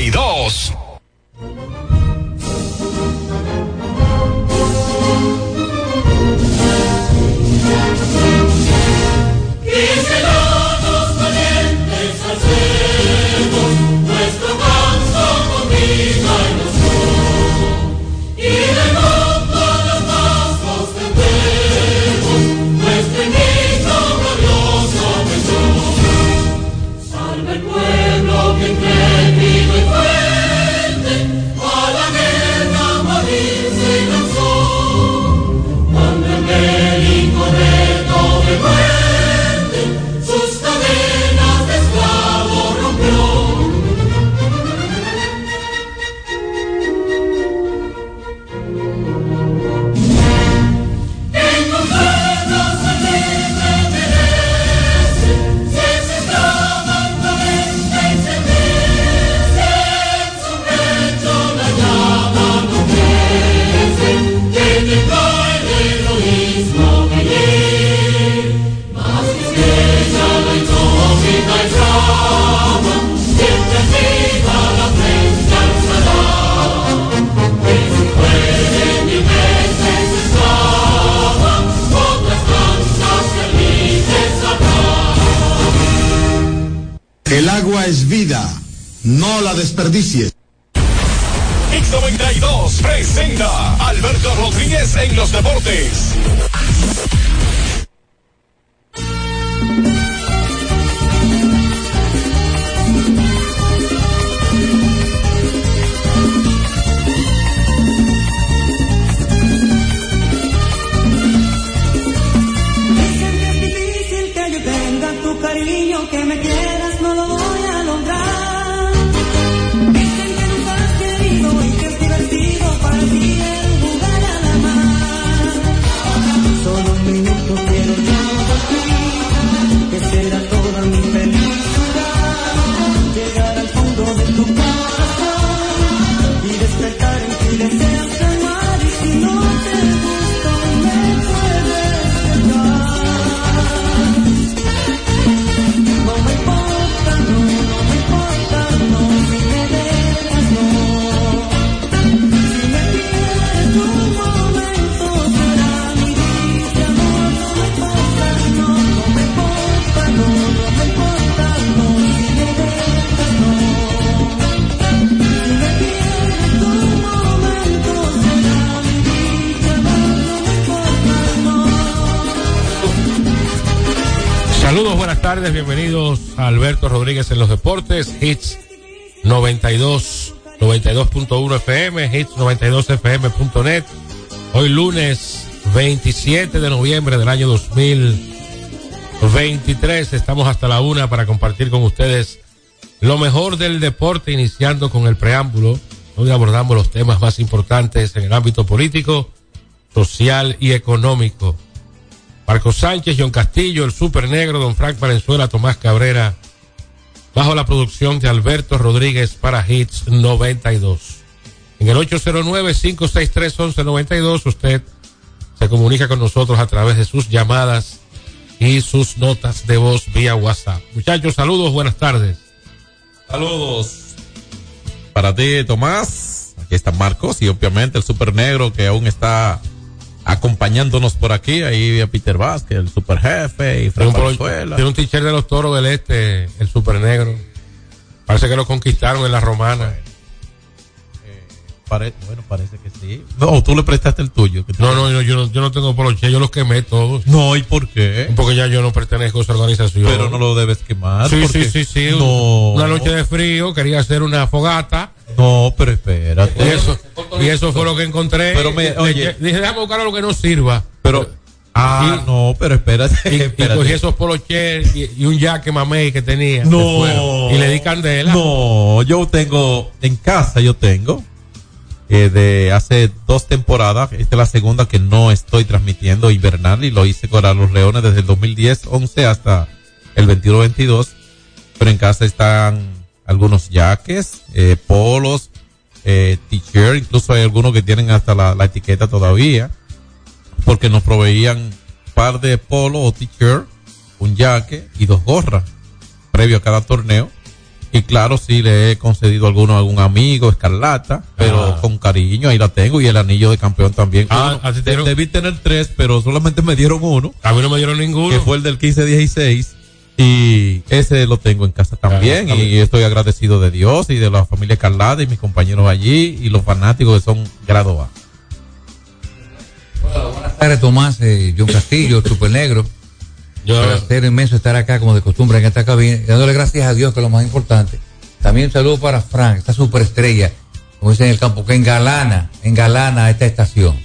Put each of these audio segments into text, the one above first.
92. 92, 92.1 FM, Hits 92fm.net. Hoy lunes 27 de noviembre del año 2023, estamos hasta la una para compartir con ustedes lo mejor del deporte, iniciando con el preámbulo, donde abordamos los temas más importantes en el ámbito político, social y económico. Marco Sánchez, John Castillo, el Super Negro, Don Frank Valenzuela, Tomás Cabrera, bajo la producción de Alberto Rodríguez para Hits 92. En el 809-563-1192 usted se comunica con nosotros a través de sus llamadas y sus notas de voz vía WhatsApp. Muchachos, saludos, buenas tardes. Saludos para ti, Tomás. Aquí está Marcos y obviamente el Super Negro que aún está acompañándonos por aquí. Ahí a Peter Vázquez, el Super Jefe y Frank tiene un t-shirt de los toros del este, el Super Negro. Parece que lo conquistaron en la romana. Pare- bueno, parece que sí. No, tú le prestaste el tuyo. que No, no, yo, yo no, yo no tengo poloche, yo los quemé todos. No, ¿y por qué? Porque ya yo no pertenezco a esa organización. Pero no lo debes quemar. Sí, sí, sí, sí. No. Una noche de frío, quería hacer una fogata. No, pero espérate. Y eso, y eso fue lo que encontré. Pero me- oye. dije, déjame buscar lo que no sirva. Pero. Ah, Y- no, pero espérate. Y, cogí esos poloches y, y un jaque mamey que tenía. No. Y le di candela. No, yo tengo, en casa yo tengo, eh, de hace dos temporadas, esta es la segunda que no estoy transmitiendo invernal y lo hice con a los Leones desde el 2010-11 hasta el 21-22, pero en casa están algunos jaques, eh, polos, eh, t-shirt, incluso hay algunos que tienen hasta la, la etiqueta todavía, porque nos proveían par de polo o t-shirt, un jaque y dos gorras, previo a cada torneo Y claro, sí le he concedido alguno a algún amigo, escarlata, pero Ah. con cariño, ahí la tengo. Y el anillo de campeón también. Ah, Uno. ¿a ti te debí tener tres, pero solamente me dieron uno, A mí no me dieron ninguno. que fue el del 15-16. Y ese lo tengo en casa también. Y estoy agradecido de Dios y de la familia Escarlata y mis compañeros allí y los fanáticos que son grado A. Buenas tardes, Tomás, eh, John Castillo, Super Negro. Yo, Un placer inmenso estar acá, como de costumbre, en esta cabina, y dándole gracias a Dios, que es lo más importante. También un saludo para Frank, esta superestrella, como dicen en el campo, que engalana, engalana esta estación.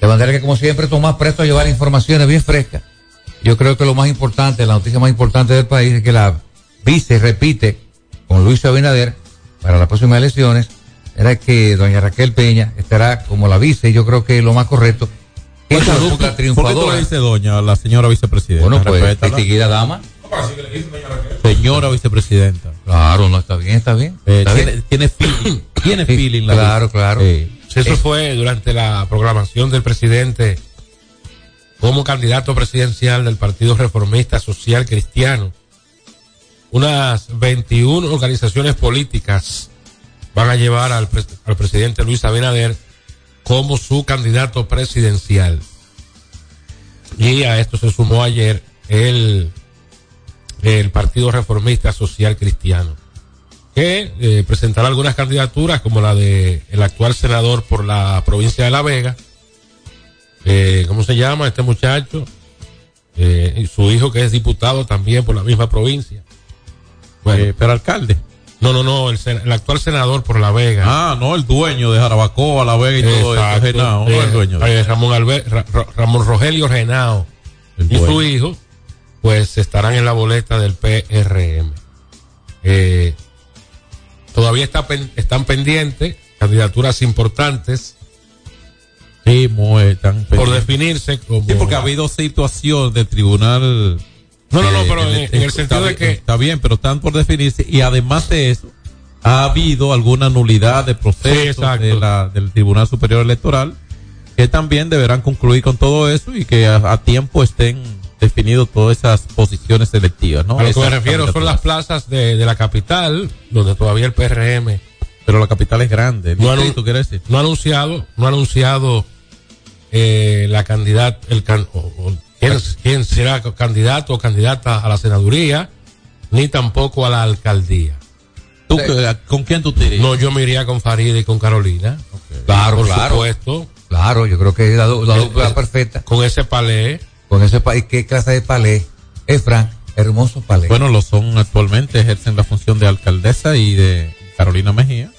De manera que, como siempre, Tomás presto a llevar informaciones bien frescas. Yo creo que lo más importante, la noticia más importante del país es que la vice repite con Luis Abinader para las próximas elecciones. Era que doña Raquel Peña estará como la vice, y yo creo que es lo más correcto. Esa ¿Por qué- dupla ¿Por qué tú le triunfadora. dices doña la señora vicepresidenta? Bueno, pues, distinguida dama. Señora vicepresidenta. Claro, no, está bien, está bien. Eh, Está tiene, bien. tiene feeling. Tiene Sí, feeling la claro, vice. claro. Eh, eso fue durante la programación del presidente como candidato presidencial del Partido Reformista Social Cristiano. Unas 21 organizaciones políticas van a llevar al, al presidente Luis Abinader como su candidato presidencial. Y a esto se sumó ayer el, el Partido Reformista Social Cristiano, que eh, presentará algunas candidaturas como la de el actual senador por la provincia de La Vega, eh, ¿cómo se llama este muchacho? Eh, y su hijo que es diputado también por la misma provincia. Bueno, eh, pero alcalde. no, no, no, el, actual senador por La Vega. Ah, no, el dueño de Jarabacoa, La Vega y todo eso. Exacto. Genao, no Eh, el dueño. de- eh, Ramón, Albe- Ra- Ra- Ramón Rogelio Genao el y su hijo, pues estarán en la boleta del PRM. Todavía está están pendientes candidaturas importantes Sí, muy, están por definirse como... Sí, porque ha habido situación del tribunal. No, no, no, eh, pero en, en el sentido está de que... Está bien, pero están por definirse. Y además de eso, ha habido alguna nulidad de proceso de la, del Tribunal Superior Electoral que también deberán concluir con todo eso y que a, a tiempo estén definidos todas esas posiciones selectivas, ¿no? A lo que me refiero son las plazas de, de la capital, donde todavía el PRM Pero la capital es grande. No ha anunciado, no ha anunciado eh, la candidata, el can- o- o quién, quién será candidato o candidata a la senaduría, ni tampoco a la alcaldía. ¿Tú, ¿Con quién tú te irías? No, yo me iría con Farida y con Carolina. Claro, por claro. supuesto, Claro, yo creo que es la, la Eh, dupla eh, perfecta. con ese palé. Con ese pa- ¿Qué clase de palé? Es Frank, hermoso palé. Bueno, lo son actualmente, ejercen la función de alcaldesa y de Carolina Mejía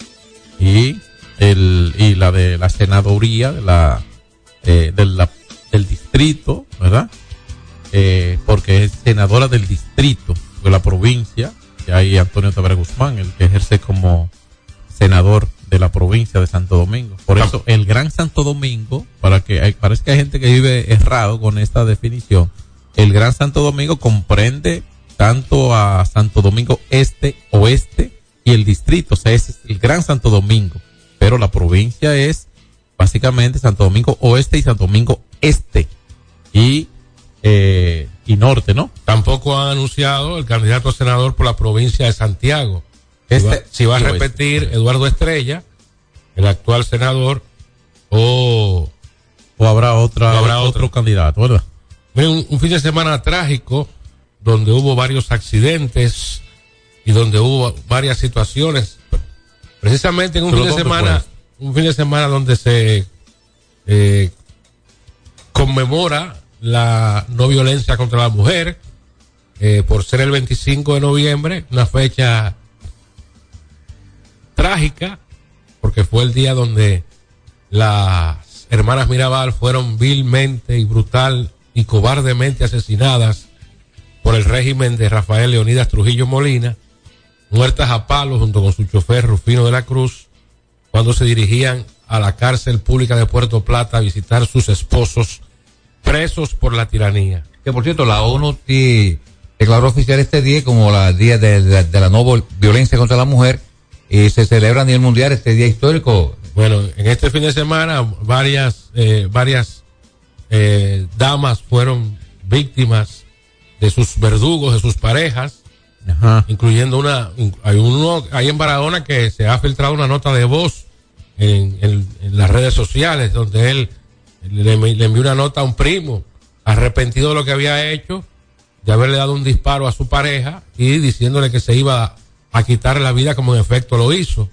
y el y la de la senaduría de la, eh, de la- del distrito, ¿verdad? Eh, porque es senadora del distrito de la provincia, y hay Antonio Tabaré Guzmán, el que ejerce como senador de la provincia de Santo Domingo. Por eso, el Gran Santo Domingo, para que hay, parece que hay gente que vive errado con esta definición, el Gran Santo Domingo comprende tanto a Santo Domingo Este, Oeste y el distrito, o sea, es el Gran Santo Domingo, pero la provincia es básicamente Santo Domingo Oeste y Santo Domingo Este y eh, y Norte, ¿no? Tampoco han anunciado el candidato a senador por la provincia de Santiago. Si va, Este si va a oeste. repetir Eduardo Estrella, el actual senador, o O habrá otra, O habrá otro otro. candidato, ¿verdad? Un, un fin de semana trágico donde hubo varios accidentes y donde hubo varias situaciones. Precisamente en un ¿Pero fin de semana, fue un fin de semana donde se eh, conmemora la no violencia contra la mujer eh, por ser el 25 de noviembre, una fecha trágica porque fue el día donde las hermanas Mirabal fueron vilmente y brutal y cobardemente asesinadas por el régimen de Rafael Leonidas Trujillo Molina, muertas a palo junto con su chofer Rufino de la Cruz, cuando se dirigían a la cárcel pública de Puerto Plata a visitar sus esposos presos por la tiranía. Que por cierto, la ONU declaró oficial este día como la día de, de- de la no violencia contra la mujer y se celebra a nivel mundial este día histórico. Bueno, en este fin de semana varias eh, varias eh, damas fueron víctimas de sus verdugos, de sus parejas, Ajá. incluyendo una, hay uno ahí en Barahona que se ha filtrado una nota de voz en, las redes sociales donde él le, le envió una nota a un primo arrepentido de lo que había hecho, de haberle dado un disparo a su pareja y diciéndole que se iba a quitar la vida como en efecto lo hizo.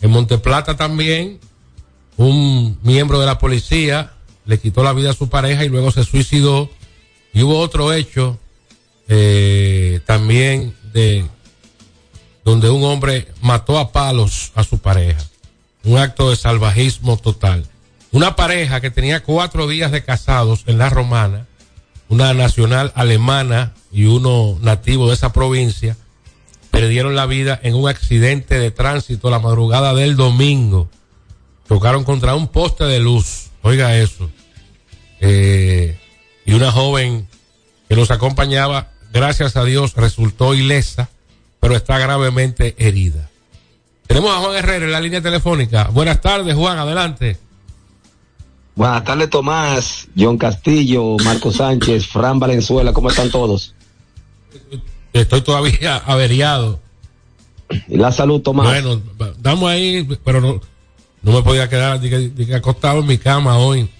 En Monteplata también un miembro de la policía le quitó la vida a su pareja y luego se suicidó. Y hubo otro hecho eh, también de donde un hombre mató a palos a su pareja. Un acto de salvajismo total. Una pareja que tenía cuatro días de casados en la romana, una nacional alemana y uno nativo de esa provincia, perdieron la vida en un accidente de tránsito la madrugada del domingo. Chocaron contra un poste de luz. Oiga eso. Eh, y una joven que los acompañaba, gracias a Dios, resultó ilesa, pero está gravemente herida. Tenemos a Juan Herrera en la línea telefónica. Buenas tardes, Juan, adelante. Buenas tardes, Tomás, John Castillo, Marco Sánchez, Fran Valenzuela, ¿cómo están todos? Estoy todavía averiado. Y la salud, Tomás. Bueno, damos ahí, pero no, no me podía quedar acostado en mi cama hoy.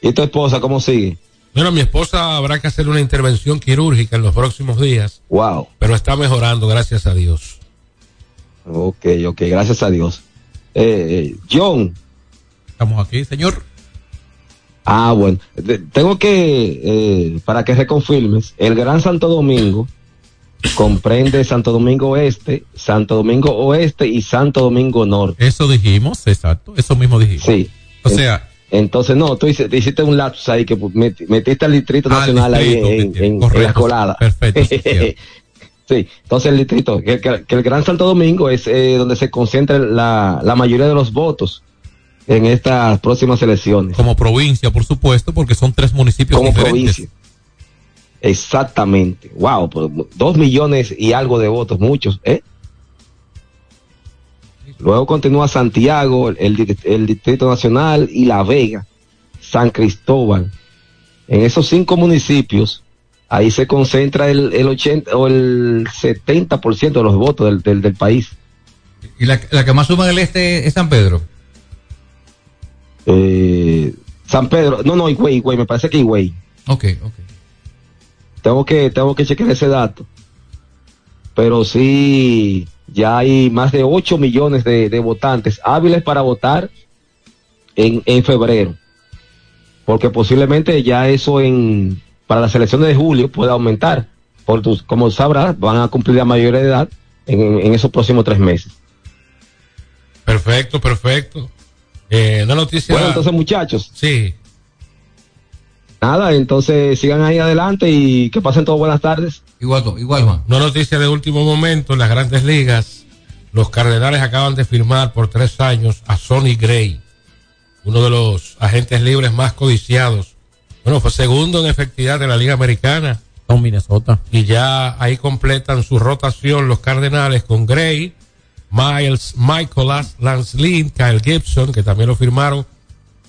¿Y tu esposa cómo sigue? Bueno, mi esposa habrá que hacer una intervención quirúrgica en los próximos días, Wow. pero está mejorando, gracias a Dios. Ok, ok, gracias a Dios. Eh, eh, John, Estamos aquí, señor. ah, bueno, de- tengo que, eh, para que reconfirmes, el Gran Santo Domingo comprende Santo Domingo Oeste, Santo Domingo Oeste y Santo Domingo Norte. Eso dijimos, exacto. Eso mismo dijimos. Sí. O sea, Entonces, no, tú hiciste un lapsus ahí que met- metiste al Distrito Al Nacional distrito, ahí en, en- en la colada. perfecto, sí, entonces el distrito, que, que- que el Gran Santo Domingo es eh, donde se concentra la, la mayoría de los votos en estas próximas elecciones, como provincia, por supuesto, porque son tres municipios como diferentes. provincia. Exactamente. Wow, pues, dos millones y algo de votos, muchos, ¿eh? Luego continúa Santiago, el, el Distrito Nacional y La Vega, San Cristóbal. En esos cinco municipios, ahí se concentra el, el 80 o el 70% de los votos del, del, del país. Y la, la que más suma en el este es San Pedro. Eh, San Pedro, no, no, Higüey, Higüey, me parece que Higüey. Ok, ok. Tengo que, tengo que chequear ese dato. Pero sí, ya hay más de 8 millones de, de votantes hábiles para votar en, en febrero. Porque posiblemente ya eso en, para las elecciones de julio pueda aumentar. Porque como sabrás, van a cumplir la mayoría de edad en, en esos próximos tres meses. Perfecto, perfecto. Eh, una noticia. Bueno, entonces muchachos, sí, nada, entonces sigan ahí adelante y que pasen todas buenas tardes. Igual, igual, Juan. una noticia de último momento en las grandes ligas. Los Cardenales acaban de firmar por tres años a Sonny Gray, uno de los agentes libres más codiciados. Bueno, fue segundo en efectividad de la Liga Americana Son Minnesota. y ya ahí completan su rotación los Cardenales con Gray, Miles, Michaelas, Lance Lynn, Kyle Gibson, que también lo firmaron,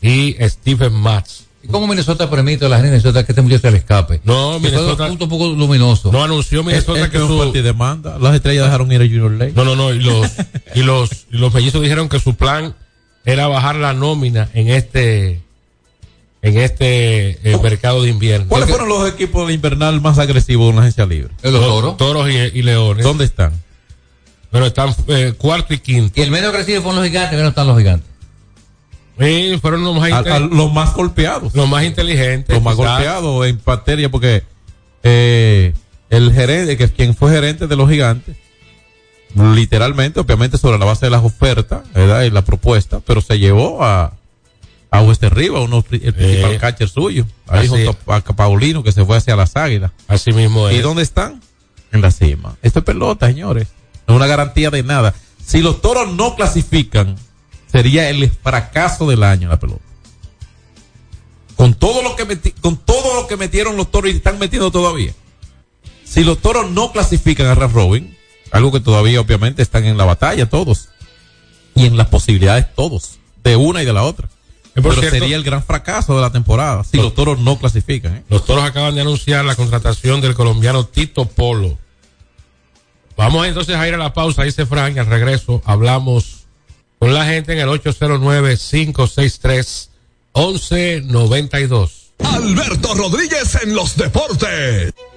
y Stephen Matz. ¿Y cómo Minnesota permite a la gente de Minnesota que este muchacho se le escape? No, Minnesota- un punto un poco luminoso. No anunció Minnesota Es- es que su... fuerte demanda. Las estrellas dejaron ir a Junior Lake. No, no, no, y los, y los, y los mellizos dijeron que su plan era bajar la nómina en este, en este eh, mercado de invierno. ¿Cuáles fueron los equipos de invernal más agresivos en la agencia libre? ¿Es los toros? Toros y, y leones. ¿Dónde están? Pero están eh, cuarto y quinto. Y el menos agresivo fueron los gigantes, menos están los gigantes. Y fueron los más, A- los más golpeados. los más inteligentes. los más quizás. golpeados en materia porque eh, el gerente, que es quien fue gerente de los gigantes, literalmente, obviamente sobre la base de las ofertas, ¿verdad? Y la propuesta, pero se llevó a, a Wester Riva, uno, el principal Eh. catcher suyo, ahí junto a, Paulino que se fue hacia las águilas. Así mismo es. ¿Y dónde están? En la cima. Esto es pelota, señores. No es una garantía de nada. Si los toros no clasifican, sería el fracaso del año la pelota. Con todo lo que meti- con todo lo que metieron los toros y están metiendo todavía. Si los toros no clasifican a Rand Robin, algo que todavía obviamente están en la batalla todos. Y en las posibilidades todos. De una y de la otra. Pero cierto- sería el gran fracaso de la temporada si los toros no clasifican. ¿eh? Los toros acaban de anunciar la contratación del colombiano Tito Polo. Vamos entonces a ir a la pausa, dice Frank, al regreso hablamos con la gente en el 809-563-1192. Alberto Rodríguez en los deportes.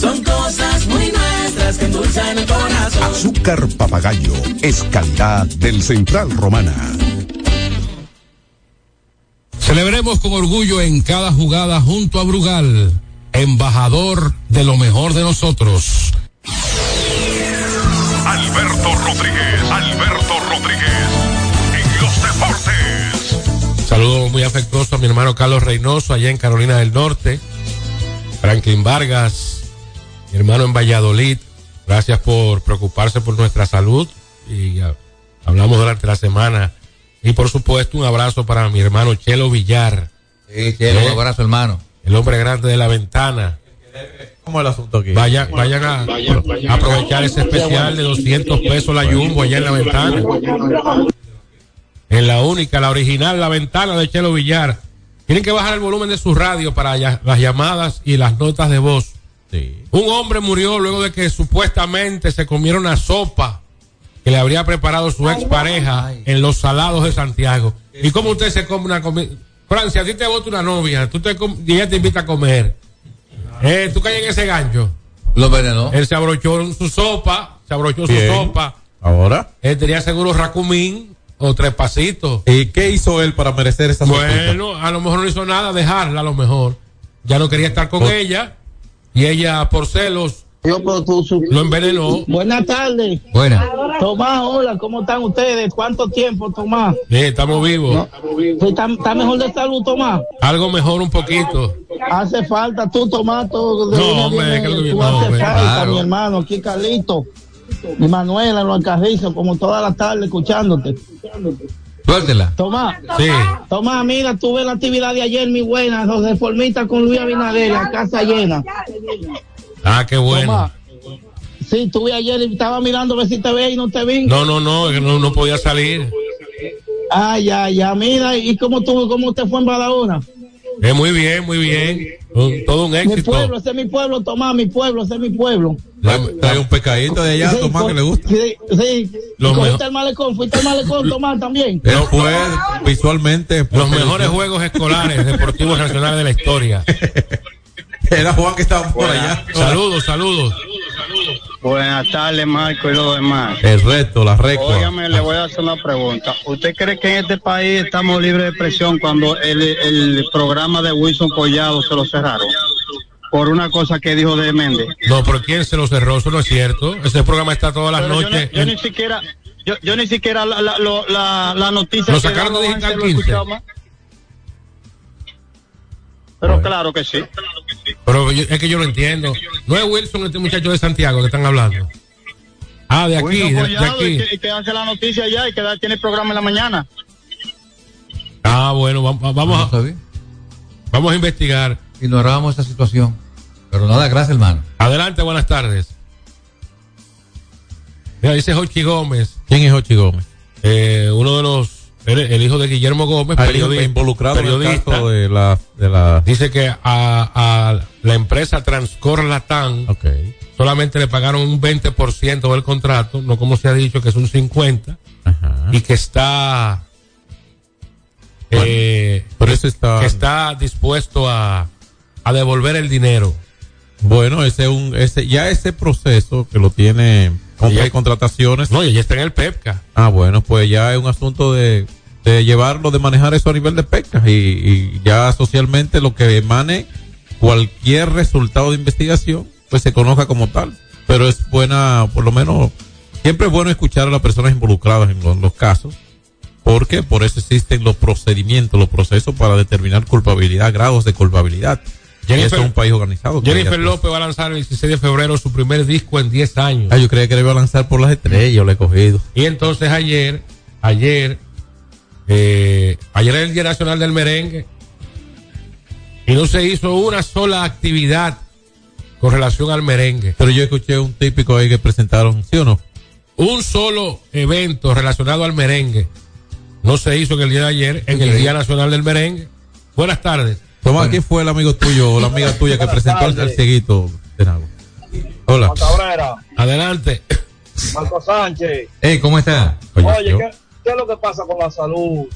Son cosas muy nuestras que endulzan el corazón. Azúcar papagayo es calidad del Central Romana. Celebremos con orgullo en cada jugada junto a Brugal, embajador de lo mejor de nosotros. Alberto Rodríguez, Alberto Rodríguez, en los deportes. Saludo muy afectuoso a mi hermano Carlos Reynoso allá en Carolina del Norte, Franklin Vargas, mi hermano en Valladolid. Gracias por preocuparse por nuestra salud y uh, hablamos durante la semana. Y por supuesto un abrazo para mi hermano Chelo Villar. Sí, Chelo, un abrazo hermano. El hombre grande de la ventana. ¿Cómo el asunto aquí? Vayan, vayan a, a aprovechar ese especial de 200 pesos la Jumbo allá en la ventana. En la única, la original, la ventana de Chelo Villar. Tienen que bajar el volumen de su radio para las llamadas y las notas de voz. Un hombre murió luego de que supuestamente se comiera una sopa que le habría preparado su expareja en los salados de Santiago. ¿Y cómo usted se come una comida? Francia, a ti te vota una novia, tú te com- y ella te invita a comer. Eh, tú caes en ese gancho. Lo envenenó. Él se abrochó su sopa, se abrochó Bien. su sopa. Ahora. Él tenía seguro Racumín o tres pasitos. ¿Y qué hizo él para merecer esa sopita? Bueno, a lo mejor no hizo nada, dejarla a lo mejor. Ya no quería estar con ella y ella por celos lo envenenó. Buenas tardes. Buenas. Tomás, hola, ¿cómo están ustedes? ¿Cuánto tiempo, Tomás? Sí, estamos vivos. Sí, ¿Está, está mejor de salud, Tomás? Algo mejor un poquito. Hace falta tú, Tomás, todo. No, hombre, que lo que- no, hombre, falta, claro. mi hermano, aquí Carlito. Y Manuela, los Alcarrizos, como toda la tarde escuchándote. Suéltela. Tomás. Sí. Tomás, mira, tuve la actividad de ayer, mi buena, los reformistas con Luis Abinader, la casa llena. Ah, qué bueno. Sí, tuve ayer y estaba mirando a ver si te ve y no te vi. No, no, no, no, no podía salir. Ah, ya, ya, mira, ¿y cómo tú, cómo te fue en Badalona? Eh, muy bien, muy bien. Un- todo un Mi éxito. pueblo, ese es mi pueblo, Tomás, mi pueblo, ese es mi pueblo. Trae un pescadito de allá, Sí, Tomás, que le gusta. Sí, sí. Lo ¿Y ¿Cogiste mejor- el malecón? ¿Fuiste al malecón, Tomás, también? Fue visualmente. Los mejores juegos escolares deportivos nacionales de la historia. Era Juan que estaba por allá. Saludos, saludos. Buenas tardes, Marco y los demás. El reto, la recua. Óigame, le voy a hacer una pregunta. ¿Usted cree que en este país estamos libres de presión cuando el, el programa de Wilson Collado se lo cerraron? Por una cosa que dijo de Méndez. No, pero ¿quién se lo cerró? Eso no es cierto. Ese programa está todas las Pero yo, noches. yo ni siquiera, yo, yo ni siquiera la, la, lo- la, la noticia. Lo sacaron de daba Digital antes lo 15. escuchaba más. Pero claro que sí. Pero yo- es que yo lo entiendo. No es Wilson, este muchacho de Santiago que están hablando. Ah, de aquí, Wilson de, de Collado, aquí. y que, y que hace la noticia ya y que da- tiene el programa en la mañana. Ah, bueno, va- va- vamos a, vamos a investigar. Ignorábamos esa situación. Pero nada, gracias, hermano. Adelante, buenas tardes. Mira, dice Jochi Gómez. ¿Quién es Jochi Gómez? Eh, uno de los, el, hijo de Guillermo Gómez, Ah, el hijo periodi- involucrado en el periodista. caso de la, de la Dice que a, a la empresa Transcor Latam solamente le pagaron un 20% del contrato, no como se ha dicho que es un 50%, y que está, eh, eso está que está dispuesto a, a devolver el dinero. Bueno, ese un ese ya ese proceso que lo tiene compra y contrataciones. No, ya está en el PEPCA. Ah, bueno, pues ya es un asunto de, de llevarlo, de manejar eso a nivel de PEPCA y, y ya socialmente lo que emane cualquier resultado de investigación, pues se conozca como tal. Pero es buena, por lo menos, siempre es bueno escuchar a las personas involucradas en los, los casos, porque por eso existen los procedimientos, los procesos para determinar culpabilidad, grados de culpabilidad. Jennifer- eso es un país organizado. que Jennifer ya- López va a lanzar el 16 de febrero su primer disco en 10 años. Ah, yo creía que le iba a lanzar por las estrellas, yo le he cogido. Y entonces ayer, ayer, eh, ayer era el Día Nacional del Merengue y no se hizo una sola actividad con relación al merengue. Pero yo escuché un típico ahí que presentaron, ¿sí o no? Un solo evento relacionado al merengue no se hizo en el día de ayer, en el. Día Nacional del Merengue. Buenas tardes. Tomás, ¿quién fue el amigo tuyo o la amiga tuya que presentó al, al cieguito de Nago? Hola. Cabrera, Adelante. Marco Sánchez. Hey, ¿cómo está? Oye, ¿qué, qué es lo que pasa con la salud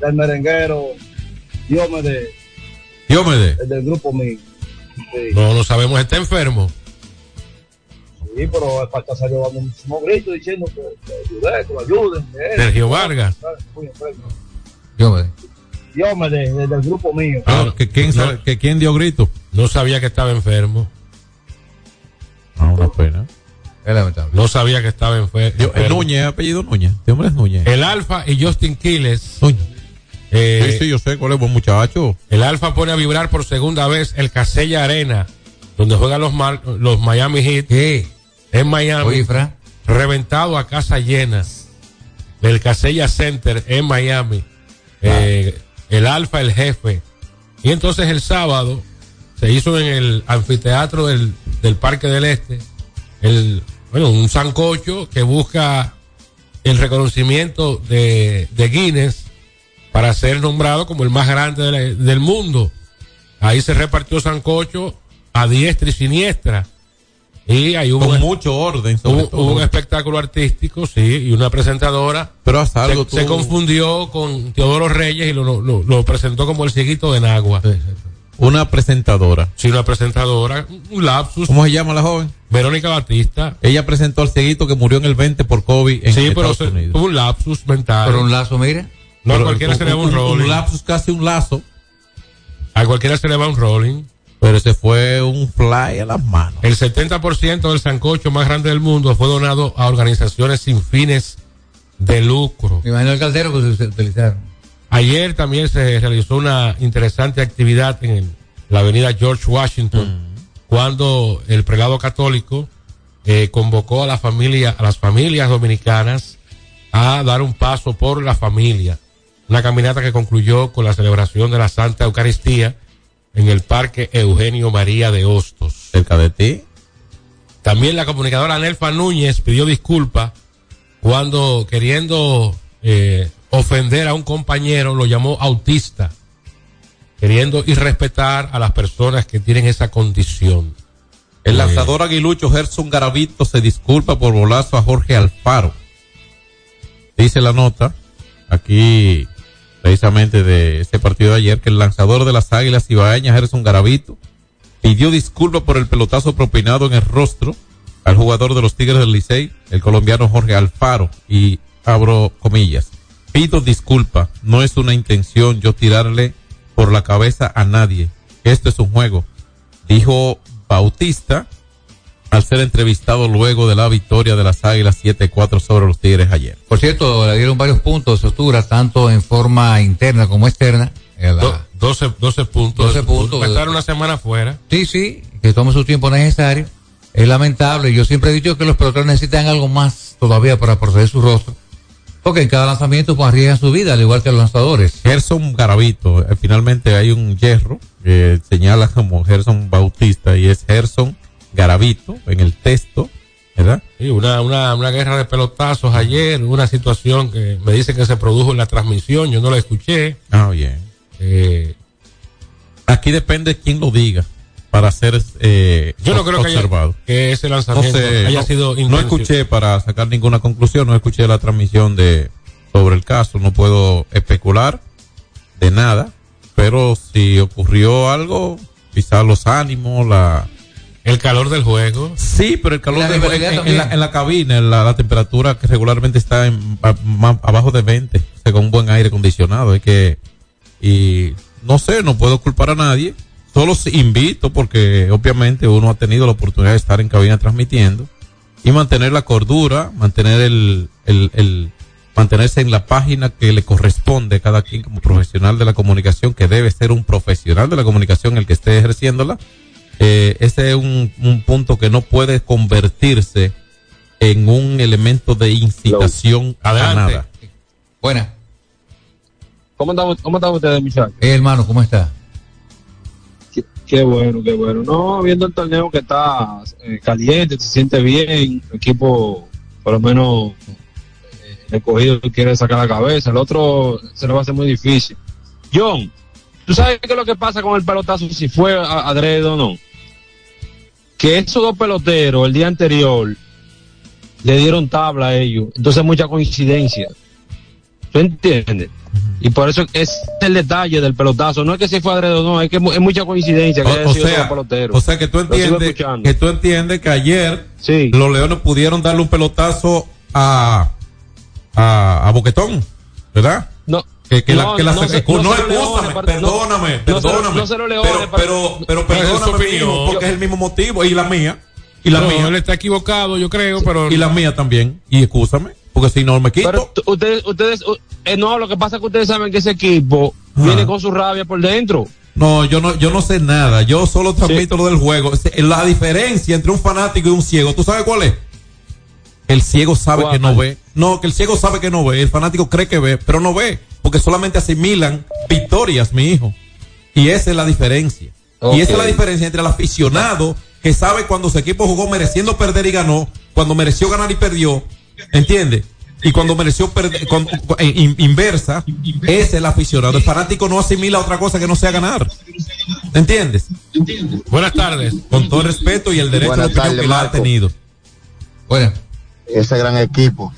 del merenguero? Dios me dé, Diómede. el del grupo mío. Sí, No lo sabemos, está enfermo. sí, pero el Pacha salió dando muchísimos gritos diciendo que, que ayude, que lo ayuden. Sergio Vargas. Muy enfermo. Me. Me dé, el del grupo mío. Ah, que, quién sabe- que quién dio grito? No sabía que estaba enfermo. Ah, una pena. Es lamentable. No sabía que estaba enfermo. Núñez, apellido Núñez. Este hombre es Núñez. El Alfa y Justin Quiles. Núñez. Eh, sí, sí, yo sé cuál es buen muchacho. El Alfa pone a vibrar por segunda vez el Casella Arena, donde juegan los, Mar- los Miami Heat. En Miami. Oye, Fran. Reventado a casa llena. Del Casella Center en Miami. Eh, el Alfa, el jefe. Y entonces el sábado se hizo en el anfiteatro del, del Parque del Este. El, bueno, un sancocho que busca el reconocimiento de, de Guinness para ser nombrado como el más grande del mundo. Ahí se repartió sancocho a diestra y siniestra. Y ahí hubo Con un- mucho orden, sobre todo. un espectáculo artístico, sí, y una presentadora Pero haz algo se, tú. se confundió con Teodoro Reyes y lo, lo- lo- lo presentó como el cieguito de Nagua. Una presentadora. Sí, una presentadora, un lapsus. ¿Cómo se llama la joven? Verónica Batista. Ella presentó al cieguito que murió en el 20 por COVID en sí, pero Estados se- Unidos. tuvo un lapsus mental. Pero un lazo, mire. No, a Pero cualquiera se le va un, rolling. Un lapsus, casi un lazo. A cualquiera se le va un rolling. Pero ese fue un fly a las manos. El 70% del sancocho más grande del mundo fue donado a organizaciones sin fines de lucro. Me imagino el caldero que se utilizaron. Ayer también se realizó una interesante actividad en la avenida George Washington, cuando el prelado católico eh, convocó a la familia, a las familias dominicanas a dar un paso por la familia. Una caminata que concluyó con la celebración de la Santa Eucaristía en el Parque Eugenio María de Hostos. Cerca de ti. También la comunicadora Nelfa Núñez pidió disculpas cuando queriendo eh, ofender a un compañero lo llamó autista, queriendo irrespetar a las personas que tienen esa condición. El lanzador aguilucho Gerson Garavito se disculpa por bolazo a Jorge Alfaro. Dice la nota, aquí, precisamente de ese partido de ayer, que el lanzador de las Águilas Ibaeñas, Gerson Garavito, pidió disculpas por el pelotazo propinado en el rostro al jugador de los Tigres del Licey, el colombiano Jorge Alfaro, y abro comillas, pido disculpa, no es una intención yo tirarle por la cabeza a nadie, esto es un juego, dijo Bautista al ser entrevistado luego de la victoria de las Águilas 7-4 sobre los Tigres ayer. Por cierto, le dieron varios puntos de sutura, tanto en forma interna como externa. Eh, la- Do- 12, 12 puntos. 12 puntos. Va a estar una semana fuera. Sí, sí, que tome su tiempo necesario. Es lamentable. Yo siempre he dicho que los peloteros necesitan algo más todavía para proteger su rostro. Porque en cada lanzamiento pues arriesgan su vida, al igual que los lanzadores. Gerson Garavito, eh, finalmente hay un hierro que señala como Gerson Bautista y es Gerson Garavito en el texto, ¿verdad? Sí, una, una, una guerra de pelotazos ayer, una situación que me dicen que se produjo en la transmisión, yo no la escuché. Ah, bien. Eh, Aquí depende quién lo diga para ser eh, yo no creo que, haya- que ese No lanzamiento sé, haya no- sido no escuché para sacar ninguna conclusión, no escuché la transmisión de sobre el caso, no puedo especular de nada, pero si ocurrió algo, quizás los ánimos, la el calor del juego. Sí, pero el calor La del juego en, la, en la cabina, en la, la temperatura que regularmente está en, a- más abajo de 20, o sea, con un buen aire acondicionado, es que y no sé, no puedo culpar a nadie, solo invito porque obviamente uno ha tenido la oportunidad de estar en cabina transmitiendo y mantener la cordura, mantener el, el, el mantenerse en la página que le corresponde a cada quien como profesional de la comunicación, que debe ser un profesional de la comunicación el que esté ejerciéndola. Eh, ese es un, un punto que no puede convertirse en un elemento de incitación a Adelante. nada. Buena. ¿Cómo están, cómo están ustedes, muchachos? Eh, hermano, ¿cómo está? Qué, qué bueno, qué bueno. No, viendo el torneo que está eh, caliente, se siente bien, el equipo, por lo menos, eh, el cogido quiere sacar la cabeza, el otro se le va a hacer muy difícil. John, ¿tú sabes qué es lo que pasa con el pelotazo, si fue a- adrede o no? Que esos dos peloteros el día anterior le dieron tabla a ellos, entonces mucha coincidencia. ¿Tú entiendes? Y por eso es el detalle del pelotazo. No es que si fue adrede o no, es que es mucha coincidencia que haya O, o sea, pelotero. o sea que tú entiendes que tú entiendes que ayer los Leones pudieron darle un pelotazo a a, a Boquetón, ¿verdad? No. Que, que la, No, que la no se- no no, se par- perdóname, no- no se lo- perdóname. no se lo Leones, pero, pero, pero perdóname, mijo, porque es el mismo motivo. Y la mía. Y la No, mía. él está equivocado, yo creo, pero. Y la mía también. Y escúchame, porque si no me quito. Pero ustedes, ustedes, eh, no, lo que pasa es que ustedes saben que ese equipo viene con su rabia por dentro. No, yo no, yo no sé nada. Yo solo transmito lo del juego. La diferencia entre un fanático y un ciego, ¿tú sabes cuál es? El ciego sabe que no ve. No, que el ciego sabe que no ve. El fanático cree que ve, pero no ve. Porque solamente asimilan victorias, mi hijo. Y esa es la diferencia. Y esa es la diferencia entre el aficionado que sabe cuando su equipo jugó mereciendo perder y ganó, cuando mereció ganar y perdió, ¿entiendes? Y cuando mereció perder, cuando- en- in- inversa, ese es el aficionado. El fanático no asimila otra cosa que no sea ganar. ¿Entiendes? Buenas tardes. Con todo el respeto y el derecho tardes, que la ha tenido. Bueno. Ese gran equipo.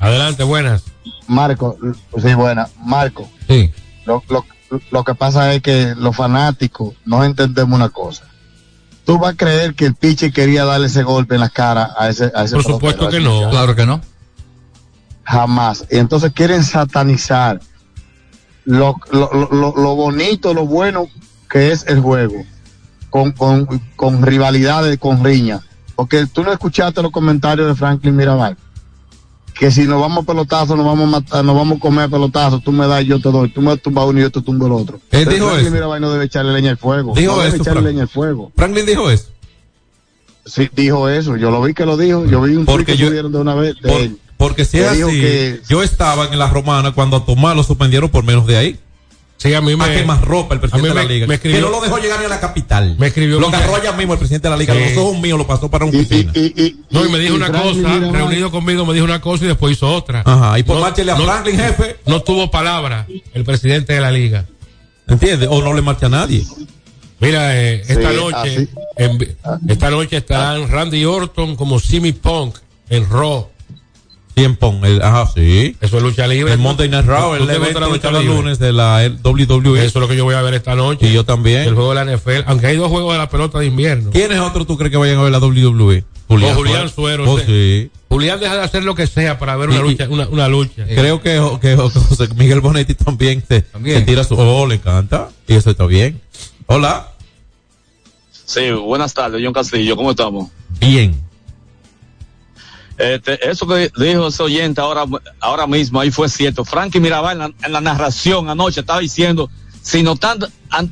Adelante, buenas. Marco, sí, buena. Marco, Sí. lo, lo, lo que pasa es que los fanáticos no entendemos una cosa. Tú vas a creer que el pitcher quería darle ese golpe en la cara a ese, a ese Por supuesto que no. Claro que no. Jamás. Y entonces quieren satanizar lo, lo, lo, lo bonito, lo bueno que es el juego, con, con, con rivalidades, con riña. Porque tú no escuchaste los comentarios de Franklin Mirabal. Que si nos vamos a pelotazos, nos vamos a matar, nos vamos a comer a pelotazos, tú me das yo te doy, tú me tumbas uno y yo te tumbo el otro. Él Pero dijo Franklin eso. Mirabal no debe echarle leña al fuego. Dijo no debe eso, echarle Frank. leña al fuego. Franklin dijo eso. Sí, dijo eso. Yo lo vi que lo dijo. Yo vi un Porque que subieron de una vez de Por- él. porque si es así, que- yo estaba en la romana cuando a Tomás lo suspendieron por menos de ahí. Sí, a mí me. A que más ropa el presidente de la liga. me escribió- que no lo dejó llegar ni a la capital. Me escribió Lo agarró allá mismo el presidente de la liga. Sí. Los ojos míos lo pasó para una oficina. No, y me dijo y una Franklin cosa, reunido conmigo me dijo una cosa y después hizo otra. Ajá, y por márchele a Franklin, jefe. No tuvo palabra el presidente de la liga. ¿Entiendes? O no le marcha a nadie. Mira, eh, esta Sí, noche, en esta noche estarán Randy Orton como Simi Punk en Raw. Tiempo, el, ajá, sí. Eso es lucha libre. El Monday Night Raw, ¿Tú el evento la de libre? lunes de la WWE. Eso es lo que yo voy a ver esta noche. Y yo también. El juego de la NFL, aunque hay dos juegos de la pelota de invierno. ¿Quiénes otros tú crees que vayan a ver la WWE? Julián, Julián Suero. Oh, sí. Julián deja de hacer lo que sea para ver una Y- lucha. Una, una lucha. Creo que, que José Miguel Bonetti también se, se tira su. Oh, le encanta. Y eso está bien. Hola. Sí, buenas tardes, John Castillo, ¿cómo estamos? Bien. Este, eso que dijo ese oyente ahora, ahora mismo, ahí fue cierto. Frankie Mirabal en la, en la narración anoche estaba diciendo, si nos están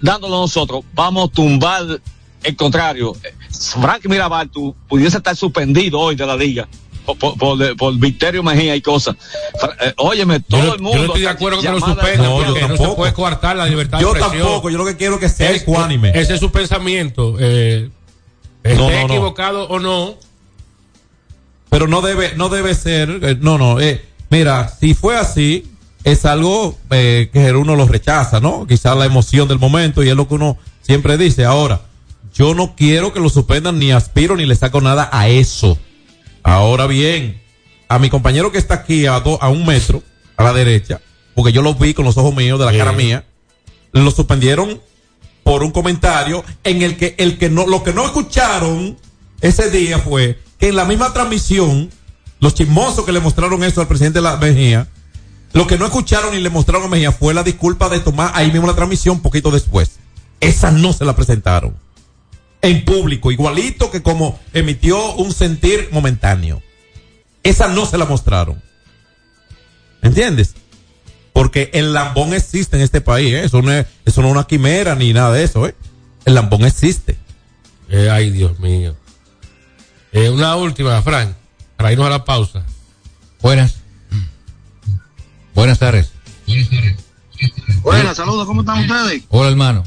dándolo nosotros, vamos a tumbar el contrario. Frankie Mirabal tú, pudiese estar suspendido hoy de la liga por, por, por, Victorio Mejía y cosas. Eh, óyeme, todo Yo no, el mundo. yo no estoy de acuerdo con que lo suspendan No, yo porque no se puede coartar la libertad Yo de expresión. tampoco, yo lo que quiero es que sea Es- ecuánime. Ese es su pensamiento. Eh, esté No, no, no. equivocado o no. Pero no debe, no debe ser, eh, no, no, eh, mira, si fue así, es algo eh, que uno lo rechaza, ¿no? Quizás la emoción del momento y es lo que uno siempre dice. Ahora, yo no quiero que lo suspendan ni aspiro ni le saco nada a eso. Ahora bien, a mi compañero que está aquí a, do- a un metro, a la derecha, porque yo lo vi con los ojos míos de la Sí. cara mía, lo suspendieron por un comentario en el que el que no lo que no escucharon ese día fue que en la misma transmisión los chismosos que le mostraron eso al presidente de la Mejía lo que no escucharon y le mostraron a Mejía fue la disculpa de tomar ahí mismo la transmisión poquito después esa no se la presentaron en público igualito que como emitió un sentir momentáneo esa no se la mostraron ¿entiendes? Porque el lambón existe en este país, ¿eh? Eso no es, eso no una quimera ni nada de eso, ¿eh? El lambón existe. Eh, ay, Dios mío. Eh, una última, Frank, para irnos a la pausa. Buenas. Buenas tardes. Buenas, saludos, ¿cómo están ustedes? Hola, hermano.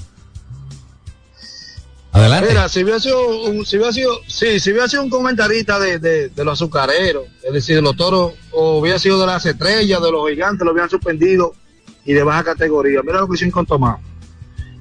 Adelante. Mira, si hubiera sido, un, si hubiera sido, sí, si hubiera sido un comentarista de, de, de los azucareros, es decir, de los toros, o hubiera sido de las estrellas, de los gigantes, lo hubieran suspendido y de baja categoría. Mira lo que hicieron con Tomás.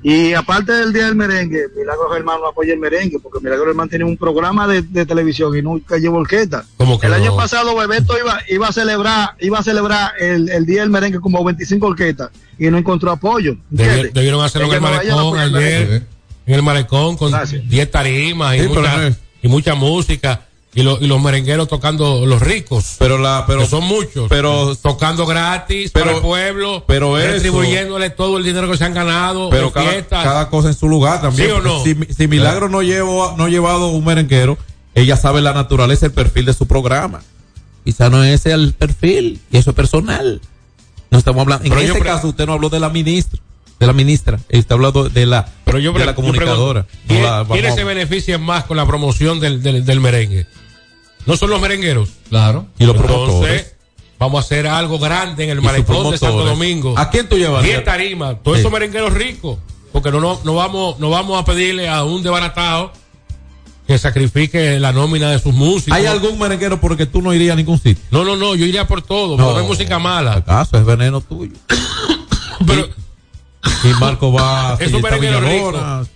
Y aparte del día del merengue, Milagro Germán no apoya el merengue, porque Milagro Germán tiene un programa de, de televisión y nunca llevó orquesta. ¿Cómo que El año pasado Bebeto iba, iba a celebrar, iba a celebrar el, el día del merengue como 25 orquestas y no encontró apoyo. Debieron hacerlo en el malecón ayer. merengue. En el malecón con 10 tarimas y, Sí, mucha, no y mucha música. Y, lo- y los merengueros tocando los ricos. Pero la, pero que son muchos. pero- tocando gratis para pero- el pueblo. pero eso- retribuyéndole todo el dinero que se han ganado. Pero cada, fiestas. cada cosa en su lugar también. ¿Sí o no? Si, si Milagro no llevó, no llevado un merenguero, ella sabe la naturaleza, el perfil de su programa. Quizá no es ese el perfil, y eso es personal. No estamos hablando, en Pero este caso usted no habló de la ministra, de la ministra, está hablando de la, Pero yo, de la comunicadora. No ¿quién- la- vamos ¿Quiénes a- se benefician más con la promoción del, del, del merengue? ¿No son los merengueros? Claro. Y los Entonces, promotores. vamos a hacer algo grande en el malecón de Santo. Domingo. ¿A quién tú llevarías? 10 tarimas, todos Sí. esos merengueros ricos. Porque no, no, no, vamos, no vamos a pedirle a un desbaratado que sacrifique la nómina de sus músicos. ¿Hay algún merenguero porque tú no irías a ningún sitio? No, no, no, yo iría por todo, No. es música mala. ¿Acaso es veneno tuyo? Pero Y Marco va esos merengueros ricos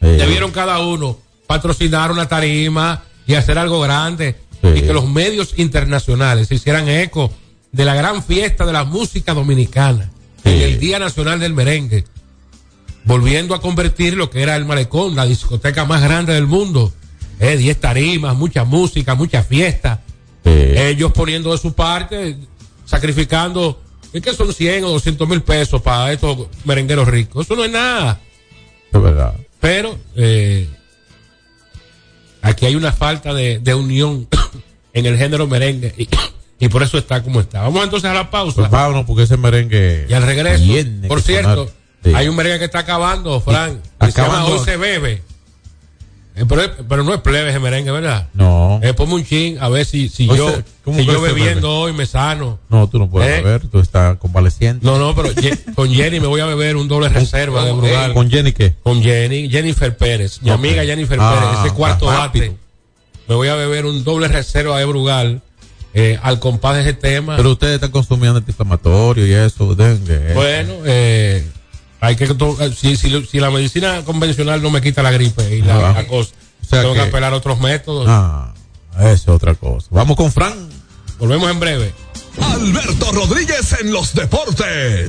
debieron cada uno patrocinar una tarima y hacer algo grande Sí. y que los medios internacionales se hicieran eco de la gran fiesta de la música dominicana en el Día Nacional del Merengue volviendo a convertir lo que era el malecón, la discoteca más grande del mundo. Eh, 10 tarimas, mucha música, mucha fiesta. Ellos poniendo de su parte, sacrificando, es que son 100 o 200 mil pesos para estos merengueros ricos. Eso no es nada. Es verdad. Pero eh, aquí hay una falta de, de unión en el género merengue y, y por eso está como está. Vamos entonces a la pausa. Pues vámonos porque ese merengue. Y al regreso, por cierto, sonar. Hay un merengue que está acabando, Frank. se llama acabando. Hoy se bebe. Eh, pero, no es plebe ese merengue, ¿verdad? No. Eh, ponme un chin a ver si, si yo, se- ¿cómo si yo bebiendo hoy me sano. No, tú no puedes Eh. beber, tú estás convaleciente. No, no, pero con Jenny me voy a beber un doble reserva de Brugal. ¿Con Jenny qué? Con Jenny, Jennifer Pérez, mi amiga Jennifer Ah, Pérez, ese cuarto bate. Me voy a beber un doble reserva de Brugal eh, al compás de ese tema. Pero ustedes están consumiendo antiinflamatorio y eso, dengue. Bueno, eh, hay que eh, si, si, si la medicina convencional no me quita la gripe y la, Ah. la cosa, O sea tengo que, que- apelar a otros métodos. Ah, eso es otra cosa. Vamos con Fran. Volvemos en breve. Alberto Rodríguez en los deportes.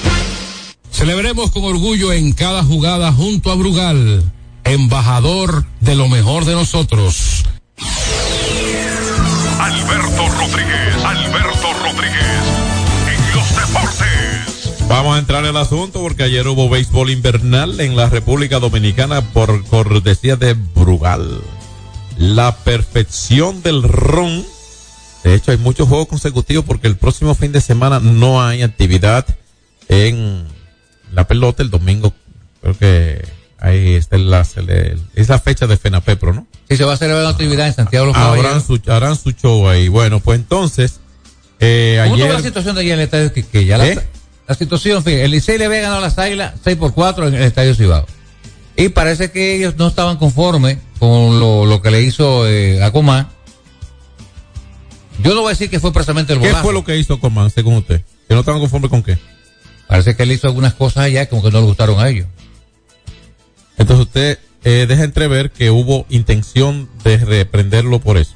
Celebremos con orgullo en cada jugada junto a Brugal, embajador de lo mejor de nosotros. Alberto Rodríguez, Alberto Rodríguez, en los deportes. Vamos a entrar en el asunto porque ayer hubo béisbol invernal en la República Dominicana por cortesía de Brugal. La perfección del ron. De hecho, hay muchos juegos consecutivos porque el próximo fin de semana no hay actividad en la pelota. El domingo creo que ahí está la, es la fecha de FENAPEPRO, ¿no? Sí, se va a celebrar una actividad en Santiago de los su, harán su show ahí. Bueno, pues entonces, Eh, ¿Cómo ayer, la situación de ayer en el estadio Quiqueya? La, ¿Eh? la situación, fíjate, el Licey le había ganado a las Águilas 6 por 4 en el estadio Cibao. Y parece que ellos no estaban conformes con lo, lo que le hizo eh, a Comán. Yo no voy a decir que fue precisamente el ¿qué bolazo. fue lo que hizo Coman, según usted? ¿Que no estaban conformes con qué? Parece que él hizo algunas cosas allá como que no le gustaron a ellos. Entonces usted eh, deja entrever que hubo intención de reprenderlo por eso.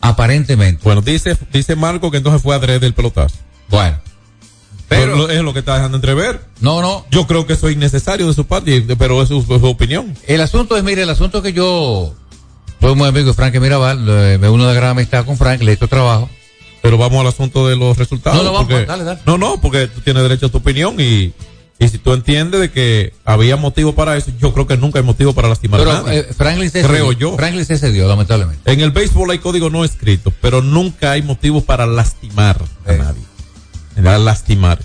Aparentemente. Bueno, dice, dice Marco que entonces fue adrede el pelotazo. Bueno. Pero es lo que está dejando entrever. No, no. Yo creo que eso es innecesario de su parte, pero es su, su opinión. El asunto es, mire, el asunto es que yo soy muy amigo de Frank Mirabal, eh, me uno de gran amistad con Frank, le he hecho trabajo. Pero vamos al asunto de los resultados. No, no, vamos, porque- dale, dale. No, no, porque tú tienes derecho a tu opinión y, y si tú entiendes de que había motivo para eso, yo creo que nunca hay motivo para lastimar a Pero nadie. eh, Frank Licey Creo se yo. Frank Licey se dio, lamentablemente. En el béisbol hay código no escrito, pero nunca hay motivo para lastimar a nadie. Para lastimar.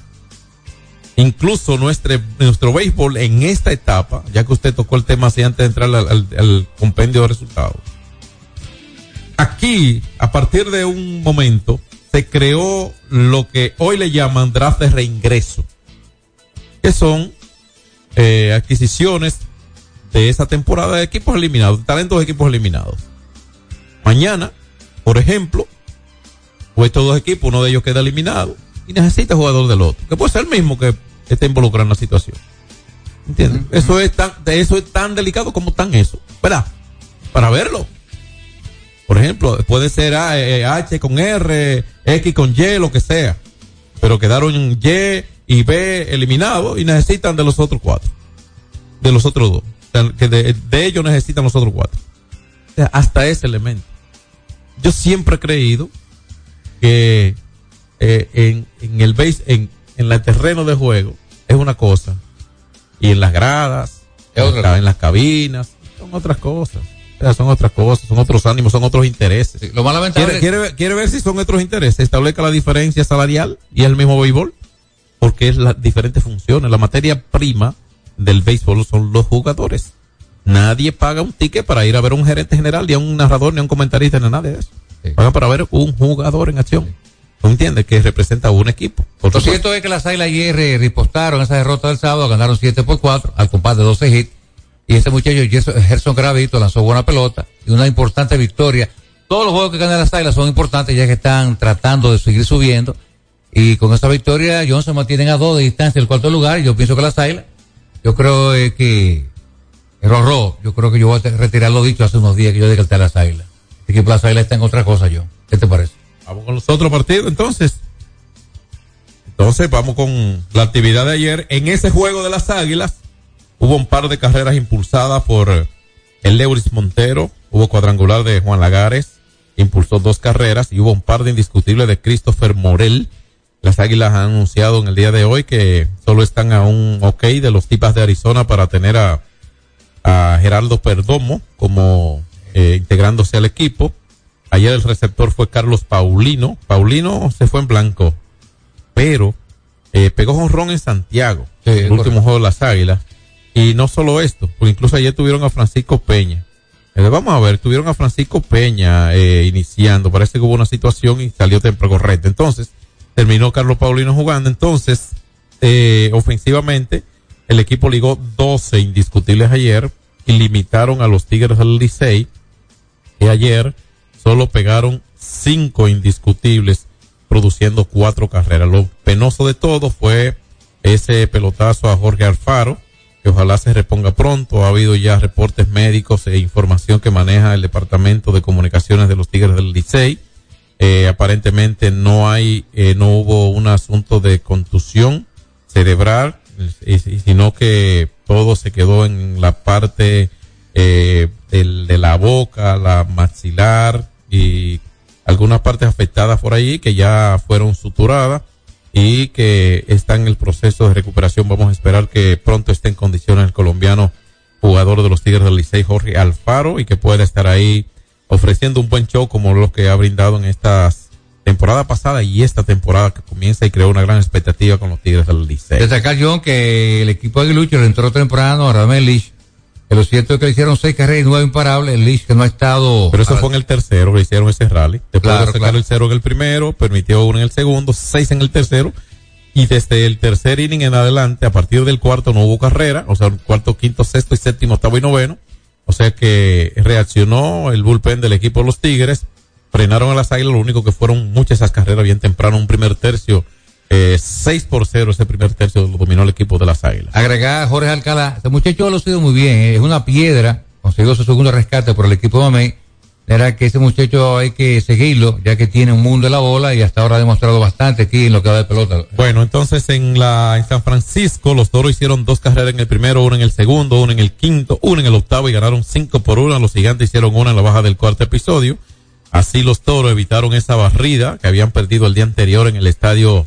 Incluso nuestro, nuestro béisbol en esta etapa, ya que usted tocó el tema así antes de entrar al, al- al compendio de resultados. Aquí, a partir de un momento, se creó lo que hoy le llaman draft de reingreso, que son eh, adquisiciones de esa temporada de equipos eliminados, de talentos de equipos eliminados. Mañana, por ejemplo, o estos dos equipos, uno de ellos queda eliminado y necesita jugador del otro, que puede ser el mismo que esté involucrado en la situación. ¿Entiendes? Eso es tan, eso es tan delicado como tan eso, ¿verdad? Para verlo. Por ejemplo, puede ser ah, eh, H con R, X con Y, lo que sea. Pero quedaron Y y B eliminados y necesitan de los otros cuatro. De los otros dos. O sea, que de, de ellos necesitan los otros cuatro. O sea, hasta ese elemento. Yo siempre he creído que eh, en, en el base, en, en el terreno de juego es una cosa y en las gradas, Es en, la- en las cabinas, son otras cosas. Son otras cosas, son otros ánimos, son otros intereses. Lo más lamentable ¿Quiere, quiere, ver- quiere ver si son otros intereses? Establezca la diferencia salarial y el mismo béisbol, porque es las diferentes funciones. La materia prima del béisbol son los jugadores. Nadie paga un ticket para ir a ver a un gerente general, ni a un narrador, ni a un comentarista, ni a nada de eso. Pagan para ver un jugador en acción. ¿Tú entiendes? Que representa a un equipo. Por Lo cierto es que las Águilas ayer eh, ripostaron esa derrota del sábado, ganaron 7 por 4 al compás de 12 hits. Y ese muchacho Gerson- Gravito lanzó buena pelota y una importante victoria. Todos los juegos que ganan las Águilas son importantes ya que están tratando de seguir subiendo. Y con esa victoria, John se mantienen a dos de distancia del cuarto lugar. Yo pienso que las Águilas, yo creo eh, que, Rorro, yo creo que yo voy a retirar lo dicho hace unos días que yo descarté a las Águilas. Este equipo de las Águilas está en otra cosa, yo. ¿Qué te parece? Vamos con los otros partidos entonces. Entonces vamos con la actividad de ayer. En ese juego de las Águilas hubo un par de carreras impulsadas por el Leuris Montero. Hubo cuadrangular de Juan Lagares. Impulsó dos carreras y hubo un par de indiscutibles de Christopher Morel. Las Águilas han anunciado en el día de hoy que solo están a un ok de los tipas de Arizona para tener a, a Gerardo Perdomo como eh, integrándose al equipo. Ayer el receptor fue Carlos Paulino. Paulino se fue en blanco, pero eh, pegó jonrón en Santiago, el correcto. último juego de las Águilas. Y no solo esto, porque incluso ayer tuvieron a Francisco Peña. Eh, vamos a ver, tuvieron a Francisco Peña eh, iniciando. Parece que hubo una situación y salió temprano correcto. Entonces, terminó Carlos Paulino jugando. Entonces, eh, ofensivamente, el equipo ligó 12 indiscutibles ayer y limitaron a los Tigres del Licey que ayer solo pegaron cinco indiscutibles, produciendo cuatro carreras. Lo penoso de todo fue ese pelotazo a Jorge Alfaro, que ojalá se reponga pronto. Ha habido ya reportes médicos e información que maneja el Departamento de Comunicaciones de los Tigres del Licey. Eh, aparentemente no hay, eh, no hubo un asunto de contusión cerebral, sino que todo se quedó en la parte eh, de la boca, la maxilar y algunas partes afectadas por ahí que ya fueron suturadas y que están en el proceso de recuperación. Vamos a esperar que pronto esté en condiciones el colombiano jugador de los Tigres del Licey, Jorge Alfaro, y que pueda estar ahí ofreciendo un buen show como lo que ha brindado en estas temporada pasada y esta temporada que comienza y creó una gran expectativa con los Tigres del Licey. Destacar, John, que el equipo de Lucho le entró temprano a Ramel Lich Que lo cierto es que le hicieron seis carreras y nueve imparables. El Lich que no ha estado. Pero eso fue en el tercero, que hicieron ese rally. Después Claro, de sacar claro. el cero en el primero, permitió uno en el segundo, seis en el tercero. Y desde el tercer inning en adelante, a partir del cuarto no hubo carrera, o sea, cuarto, quinto, sexto y séptimo, octavo y noveno. O sea que reaccionó el bullpen del equipo de los Tigres, frenaron a las águilas, lo único que fueron muchas esas carreras bien temprano, un primer tercio, eh, 6 por 0 ese primer tercio lo dominó el equipo de las águilas. Agregar a Jorge Alcalá. Este muchacho lo ha sido muy bien. ¿eh? Es una piedra. Consiguió su segundo rescate por el equipo de Mamey. Era que ese muchacho hay que seguirlo, ya que tiene un mundo de la bola y hasta ahora ha demostrado bastante aquí en lo que va de pelota. Bueno, entonces en la en San Francisco los Toros hicieron dos carreras en el primero, una en el segundo, una en el quinto, una en el octavo y ganaron cinco por una. Los Gigantes hicieron una en la baja del cuarto episodio. Así los Toros evitaron esa barrida que habían perdido el día anterior en el estadio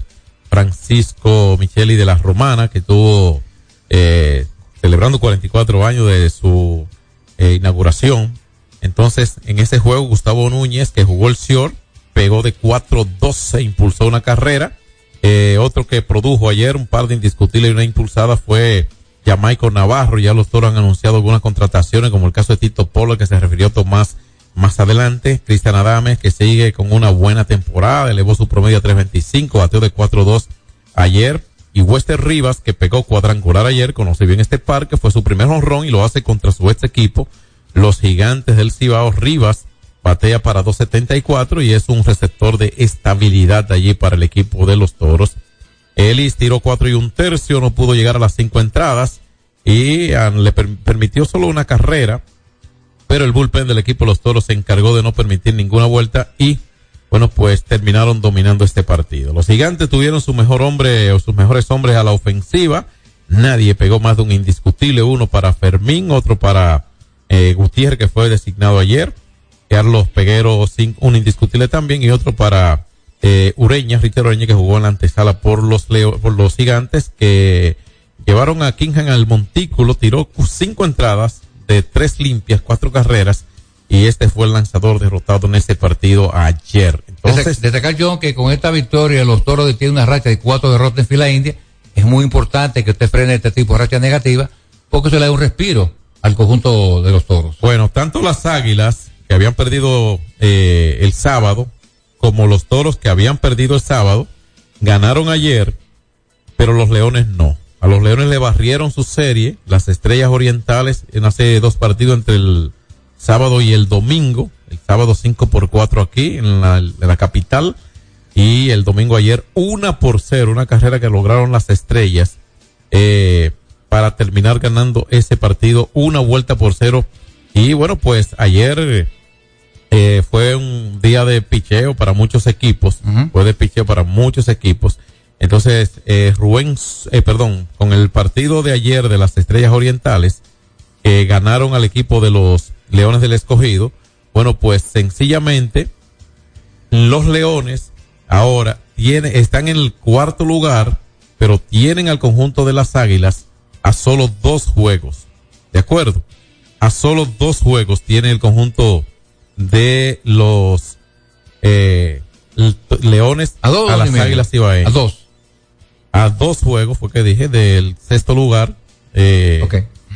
Francisco Micheli de la Romana, que tuvo eh, celebrando 44 años de su eh, inauguración. Entonces, en ese juego, Gustavo Núñez, que jugó el short, pegó de 4-12, impulsó una carrera. Eh, otro que produjo ayer un par de indiscutibles y una impulsada fue Jamaico Navarro. Ya los toros han anunciado algunas contrataciones, como el caso de Tito Polo, que se refirió Tomás más adelante. Cristian Adames, que sigue con una buena temporada, elevó su promedio a 3.25, bateó de 4-2 ayer. Y Wester Rivas, que pegó cuadrangular ayer, conoce bien este parque, fue su primer honrón y lo hace contra su ex equipo, los gigantes del Cibao. Rivas batea para 2.74 y es un receptor de estabilidad allí para el equipo de los toros. Ellis tiró cuatro y un tercio, no pudo llegar a las cinco entradas y ah, le per- permitió solo una carrera, pero el bullpen del equipo los toros se encargó de no permitir ninguna vuelta y bueno, pues terminaron dominando este partido. Los gigantes tuvieron su mejor hombre o sus mejores hombres a la ofensiva. Nadie pegó más de un indiscutible, uno para Fermín, otro para eh, Gutiérrez, que fue designado ayer. Carlos Peguero, un indiscutible también, y otro para eh, Ureña, Rita Ureña, que jugó en la antesala por los, Leo, por los gigantes, que llevaron a Kingham al montículo, tiró cinco entradas de tres limpias, cuatro carreras, y este fue el lanzador derrotado en ese partido ayer. Entonces, Destacar, John, que con esta victoria los toros tienen una racha de cuatro derrotas en fila india. Es muy importante que usted frene este tipo de racha negativa porque eso le da un respiro al conjunto de los toros. Bueno, tanto las águilas que habían perdido eh, el sábado como los toros que habían perdido el sábado ganaron ayer, pero los leones no. A los leones le barrieron su serie, las estrellas orientales, en hace dos partidos entre el sábado y el domingo. El sábado 5 por 4 aquí en la, en la capital. Y el domingo ayer una por cero, una carrera que lograron las estrellas eh, para terminar ganando ese partido una vuelta por cero. Y bueno, pues ayer eh, fue un día de picheo para muchos equipos, fue de picheo para muchos equipos. Entonces, eh, Rubén, eh, perdón, con el partido de ayer de las Estrellas Orientales, que ganaron al equipo de los Leones del Escogido, bueno, pues sencillamente los Leones ahora tiene, están en el cuarto lugar, pero tienen al conjunto de las Águilas a solo dos juegos. ¿De acuerdo? A solo dos juegos tiene el conjunto de los eh, Leones A dos, las. Águilas Ibaeñas. A dos. A dos juegos, fue que dije, del sexto lugar. Eh,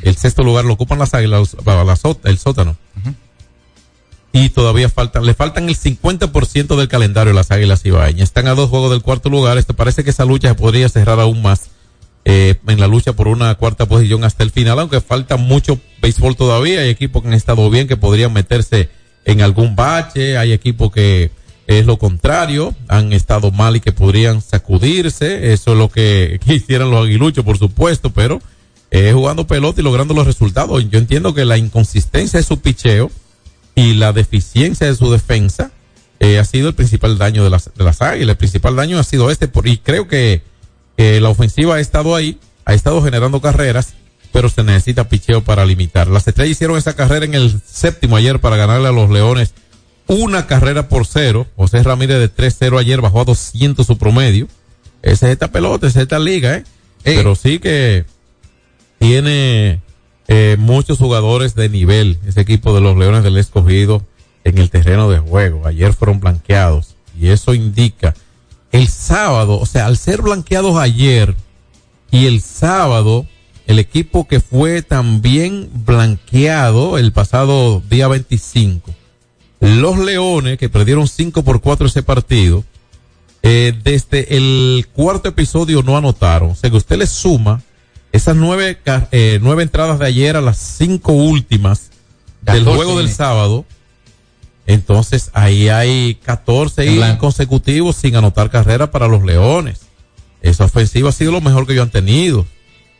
El sexto lugar lo ocupan las Águilas, la- la só- el sótano. Y todavía faltan, le faltan el 50% del calendario a las Águilas Ibaeñas. Están a dos juegos del cuarto lugar. Esto parece que esa lucha se podría cerrar aún más eh, en la lucha por una cuarta posición hasta el final, aunque falta mucho béisbol todavía. Hay equipos que han estado bien, que podrían meterse en algún bache. Hay equipos que es lo contrario, han estado mal y que podrían sacudirse. Eso es lo que quisieran los aguiluchos, por supuesto, pero eh, jugando pelota y logrando los resultados. Yo entiendo que la inconsistencia de su picheo y la deficiencia de su defensa eh, ha sido el principal daño de las, de las águilas. El principal daño ha sido este, por, y creo que la ofensiva ha estado ahí, ha estado generando carreras, pero se necesita picheo para limitar. Las estrellas hicieron esa carrera en el séptimo ayer para ganarle a los leones una carrera por cero. José Ramírez de 3-0 ayer bajó a 200 su promedio. Esa es esta pelota, esa es esta liga, ¿eh? Pero sí que tiene eh, muchos jugadores de nivel, ese equipo de los Leones del Escogido en el terreno de juego. Ayer fueron blanqueados y eso indica el sábado, o sea, al ser blanqueados ayer y el sábado el equipo que fue también blanqueado el pasado día 25. Los Leones, que perdieron 5 por 4 ese partido, eh, desde el cuarto episodio no anotaron. O sea que usted le suma esas nueve, eh, nueve entradas de ayer a las cinco últimas del 14, juego del sábado. Entonces ahí hay 14 En y blanco. consecutivos sin anotar carrera para los Leones. Esa ofensiva ha sido lo mejor que ellos han tenido.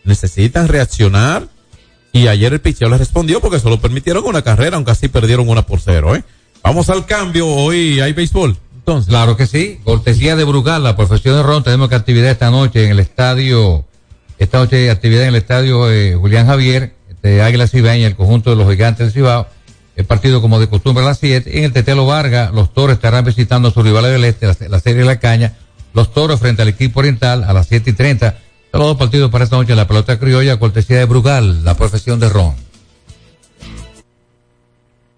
Necesitan reaccionar y ayer el picheo les respondió porque solo permitieron una carrera, aunque así perdieron una por cero. ¿eh? Vamos al cambio, hoy hay béisbol. Entonces, Claro que sí. Cortesía de Brugal, la profesión de Ron. Tenemos que actividad esta noche en el estadio, esta noche hay actividad en el estadio eh, Julián Javier, de Águila Cibaeña, el conjunto de los gigantes del Cibao. El partido como de costumbre a las 7. En el Tetelo Vargas, los toros estarán visitando a sus rivales del este, la, serie de la caña. Los toros frente al equipo oriental a las 7 y 30. Son los dos partidos para esta noche en la pelota criolla, cortesía de Brugal, la profesión de Ron.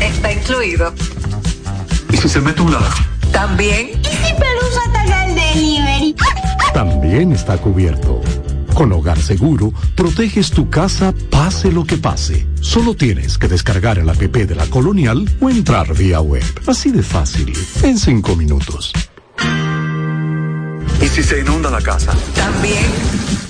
Está incluido. ¿Y si se mete un ladrón? También. ¿Y si Pelusa ataca el delivery? También está cubierto. Con Hogar Seguro, proteges tu casa pase lo que pase. Solo tienes que descargar el app de la Colonial o entrar vía web. Así de fácil, en cinco minutos. ¿Y si se inunda la casa? También.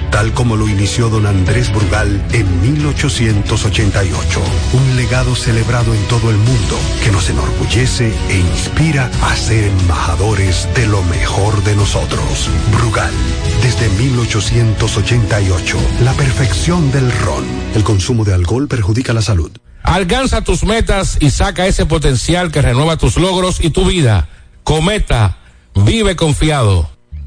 tal como lo inició don Andrés Brugal en 1888. Un legado celebrado en todo el mundo que nos enorgullece e inspira a ser embajadores de lo mejor de nosotros. Brugal, desde 1888, la perfección del ron. El consumo de alcohol perjudica la salud. Alcanza tus metas y saca ese potencial que renueva tus logros y tu vida. Cometa, vive confiado.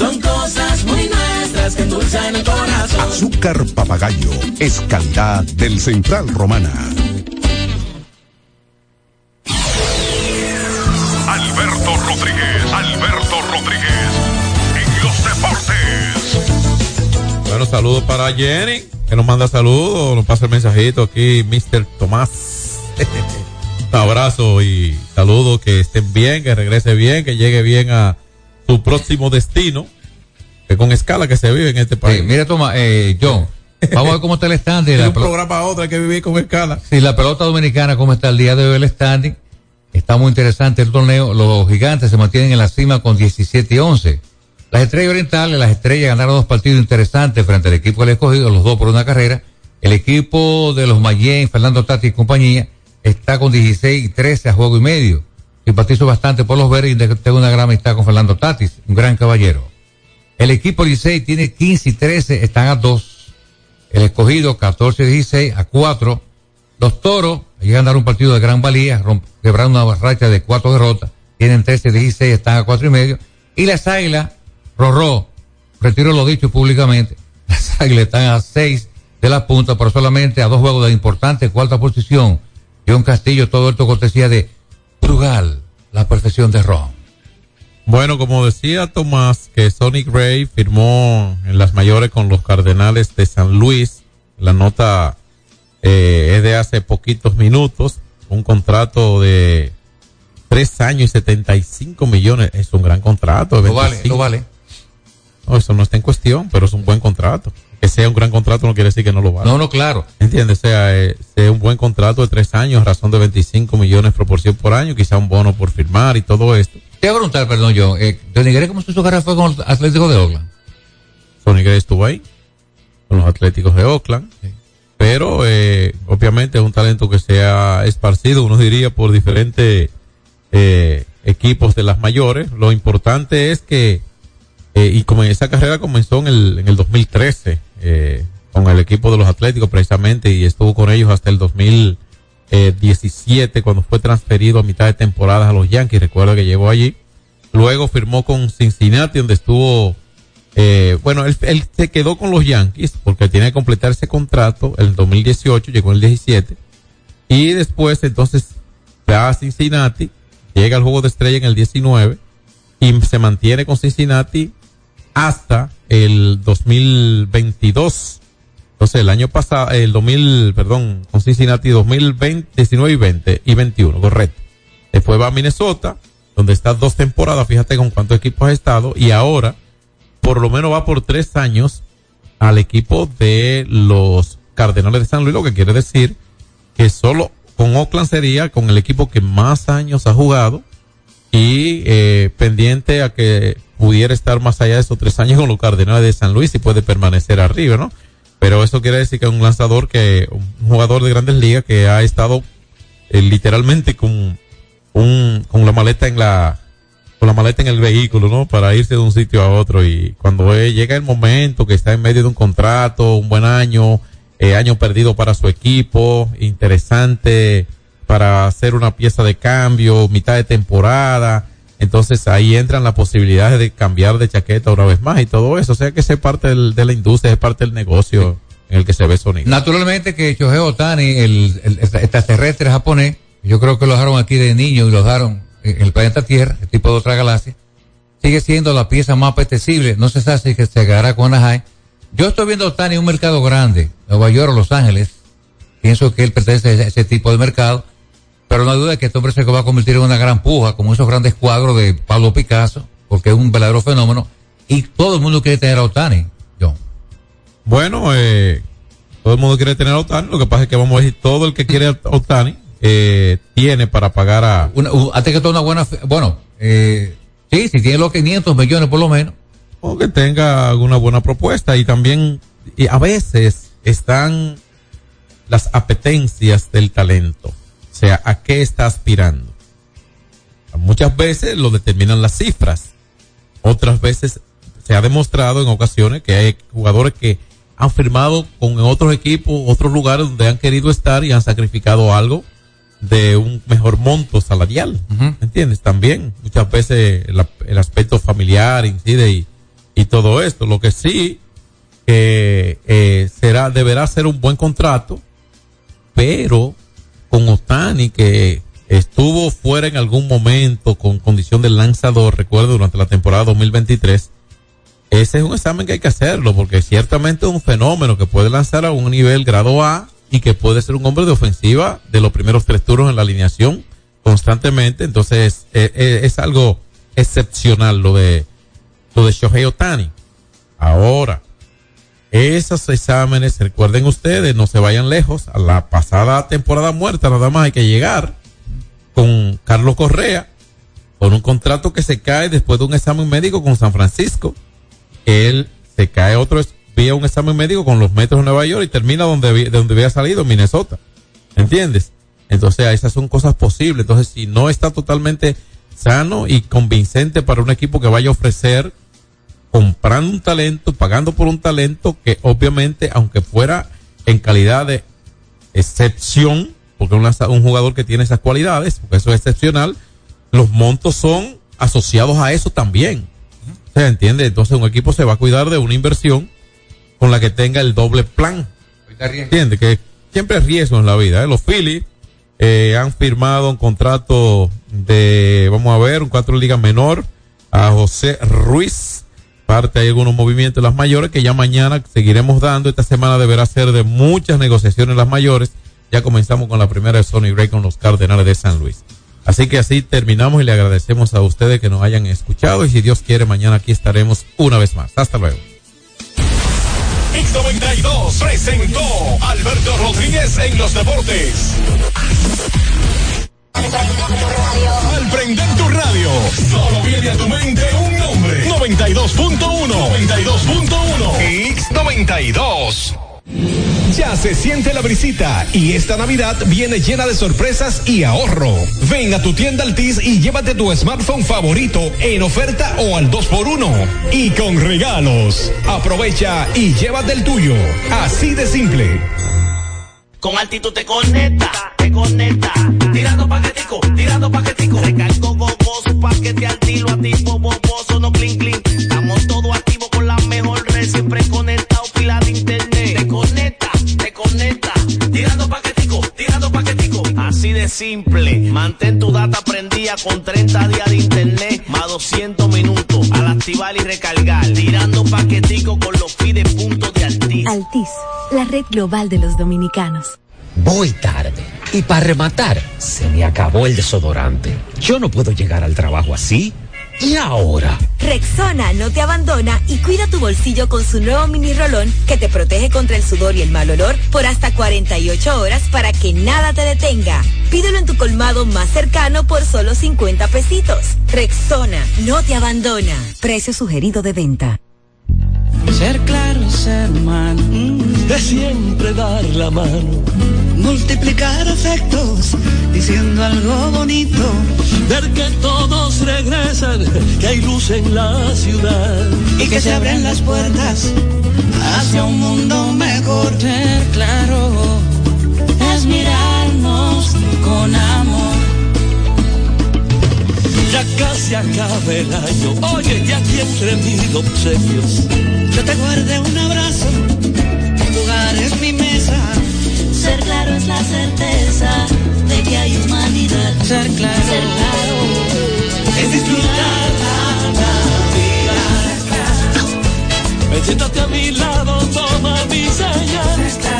Son cosas muy nuestras que endulzan el corazón. Azúcar papagayo es calidad del Central Romana. Alberto Rodríguez, Alberto Rodríguez, en los deportes. Bueno, saludos para Jenny, que nos manda saludos, nos pasa el mensajito aquí, Mr. Tomás. Un abrazo y saludos, que estén bien, que regrese bien, que llegue bien a su próximo destino, que con escala que se vive en este país. Eh, mira, toma, eh, John, vamos a ver cómo está el standing. de La un programa a otro hay que vivir con escala. Sí, la pelota dominicana, cómo está el día de hoy el standing. Está muy interesante el torneo. Los gigantes se mantienen en la cima con 17 y 11. Las estrellas orientales, las estrellas ganaron dos partidos interesantes frente al equipo del escogido, los dos por una carrera. El equipo de los Mayen, Fernando Tati y compañía, está con 16 y 13 a juego y medio. Simpatizo bastante por los verdes y tengo una gran amistad con Fernando Tatis, un gran caballero. El equipo Licey tiene 15 y 13, están a 2. El escogido 14 y 16 a 4. Los toros llegan a dar un partido de gran valía, quebraron una racha de cuatro derrotas, tienen 13 y 16, están a cuatro y medio. Y las águilas, Rorró, retiro lo dicho públicamente, las águilas están a 6 de la punta, pero solamente a dos juegos de importante cuarta posición. John Castillo, todo esto cortesía de Brugal, la perfección de Ron. Bueno, como decía Tomás, que Sonic Ray firmó en las mayores con los Cardenales de San Luis. La nota eh, es de hace poquitos minutos. Un contrato de tres años y 75 millones. Es un gran contrato. Lo vale, 25. lo vale. No, eso no está en cuestión, pero es un buen contrato. Que sea un gran contrato no quiere decir que no lo valga. No, no, claro. ¿Entiendes? O sea, eh, sea un buen contrato de tres años, razón de 25 millones proporción por año, quizá un bono por firmar y todo esto. Te voy a preguntar, perdón, yo. Eh, Johnny Gray, ¿cómo su carrera fue con el Atlético de Oakland? Sonny Gray estuvo ahí, con los Atléticos de Oakland. Pero, eh, obviamente, es un talento que se ha esparcido, uno diría, por diferentes eh, equipos de las mayores. Lo importante es que, eh, y como esa carrera comenzó en el, en el 2013, eh, con el equipo de los Atléticos precisamente, y estuvo con ellos hasta el 2017, cuando fue transferido a mitad de temporada a los Yankees. Recuerdo que llegó allí. Luego firmó con Cincinnati, donde estuvo eh, bueno, él, se quedó con los Yankees porque tiene que completar ese contrato en el 2018, llegó en el 17. Y después, entonces, a Cincinnati, llega al juego de estrella en el 19 y se mantiene con Cincinnati hasta el 2022. Entonces, el año pasado, el 2000, perdón, con Cincinnati 2020, 19 y 20 y 21, correcto. Después va a Minnesota, donde está dos temporadas, fíjate con cuántos equipos ha estado, y ahora por lo menos va por tres años al equipo de los Cardenales de San Luis, lo que quiere decir que solo con Oakland sería con el equipo que más años ha jugado y eh, pendiente a que pudiera estar más allá de esos tres años con los Cardenales de San Luis y puede permanecer arriba, ¿no? Pero eso quiere decir que un lanzador que, un jugador de grandes ligas que ha estado eh, literalmente con un, con la maleta en la, con la maleta en el vehículo, ¿no? Para irse de un sitio a otro y cuando llega el momento que está en medio de un contrato, un buen año, eh, año perdido para su equipo, interesante para hacer una pieza de cambio, mitad de temporada, entonces ahí entran las posibilidades de cambiar de chaqueta una vez más y todo eso, o sea que es parte del, de la industria, es parte del negocio en el que se ve Sonic. Naturalmente que Shohei Otani, el, extraterrestre japonés, yo creo que lo dejaron aquí de niño y lo dejaron en el planeta Tierra, el tipo de otra galaxia, sigue siendo la pieza más apetecible. No se sabe si se agarra con Anaheim. Yo estoy viendo a Otani en un mercado grande, Nueva York o Los Ángeles. Pienso que él pertenece a ese tipo de mercado. Pero no hay duda que este hombre se va a convertir en una gran puja, como esos grandes cuadros de Pablo Picasso, porque es un verdadero fenómeno. Y todo el mundo quiere tener a Otani, John. Bueno, eh, todo el mundo quiere tener a Otani. Lo que pasa es que vamos a decir, todo el que quiere a Otani eh, tiene para pagar a... Una, antes que todo una buena... Bueno, eh, sí, si tiene los 500 millones por lo menos. O que tenga alguna buena propuesta y también y a veces están las apetencias del talento. O sea, ¿a qué está aspirando? Muchas veces lo determinan las cifras. Otras veces se ha demostrado en ocasiones que hay jugadores que han firmado con otros equipos, otros lugares donde han querido estar y han sacrificado algo de un mejor monto salarial. Uh -huh. ¿Entiendes? También muchas veces el, el aspecto familiar incide y, y, todo esto. Lo que sí que eh, será, deberá ser un buen contrato, pero con Otani que estuvo fuera en algún momento con condición de lanzador, recuerdo, durante la temporada 2023. Ese es un examen que hay que hacerlo porque ciertamente es un fenómeno que puede lanzar a un nivel grado A y que puede ser un hombre de ofensiva de los primeros tres turnos en la alineación constantemente. Entonces es, es, algo excepcional lo de lo de Shohei Otani. Ahora, esos exámenes, recuerden ustedes, no se vayan lejos. A la pasada temporada muerta nada más hay que llegar con Carlos Correa, con un contrato que se cae después de un examen médico con San Francisco. Él se cae otro vía un examen médico con los metros de Nueva York y termina donde, de donde había salido, Minnesota. ¿Entiendes? Entonces, esas son cosas posibles. Entonces, si no está totalmente sano y convincente para un equipo que vaya a ofrecer comprando un talento, pagando por un talento que obviamente, aunque fuera en calidad de excepción, porque un, un jugador que tiene esas cualidades, porque eso es excepcional, los montos son asociados a eso también. ¿Se entiende? Entonces un equipo se va a cuidar de una inversión con la que tenga el doble plan. ¿Entiende? Que siempre es riesgo en la vida. ¿eh? Los Phillies eh, han firmado un contrato de, vamos a ver, un cuatro ligas menor a José Ruiz. Parte hay algunos movimientos en las mayores que ya mañana seguiremos dando. Esta semana deberá ser de muchas negociaciones las mayores. Ya comenzamos con la primera de Sony Gray con los Cardenales de San Luis. Así que así terminamos y le agradecemos a ustedes que nos hayan escuchado y si Dios quiere mañana aquí estaremos una vez más. Hasta luego. X92 presentó Alberto Rodríguez en los deportes. Al prender tu radio, solo viene a tu mente un nombre. 92.1. 92.1. X92. Ya se siente la brisita y esta Navidad viene llena de sorpresas y ahorro. Ven a tu tienda Altis y llévate tu smartphone favorito en oferta o al 2x1 y con regalos. Aprovecha y llévate el tuyo. Así de simple. Con altitud te conecta, te conecta. Tirando paquetico, tirando paquetico. Recargo gogoso, paquete al tiro, activo, boboso, no clean clean. Estamos todos activos con la mejor red, siempre conectado, pila de internet. Te conecta, te conecta. Tirando paquetico, tirando paquetico. Así de simple. Mantén tu data prendida con 30 días de internet, más 200 minutos. Al activar y recargar. Tirando paquetico con los pide puntos de Altis. Altis, la red global de los dominicanos. Voy tarde. Y para rematar, se me acabó el desodorante. Yo no puedo llegar al trabajo así. ¿Y ahora? Rexona no te abandona y cuida tu bolsillo con su nuevo mini rolón que te protege contra el sudor y el mal olor por hasta 48 horas para que nada te detenga. Pídelo en tu colmado más cercano por solo 50 pesitos. Rexona no te abandona. Precio sugerido de venta. Ser claro es ser humano, de siempre dar la mano, multiplicar afectos, diciendo algo bonito, ver que todos regresan, que hay luz en la ciudad. Y que se abren las puertas hacia un mundo mejor. Ser claro es mirarnos con amor. Ya casi acaba el año, oye, ya aquí entre mil obsequios. Yo te guardé un abrazo, tu lugar es mi mesa. Ser claro es la certeza de que hay humanidad. Ser claro, Ser claro es disfrutar la vida. Siéntate a mi lado, toma mi señal.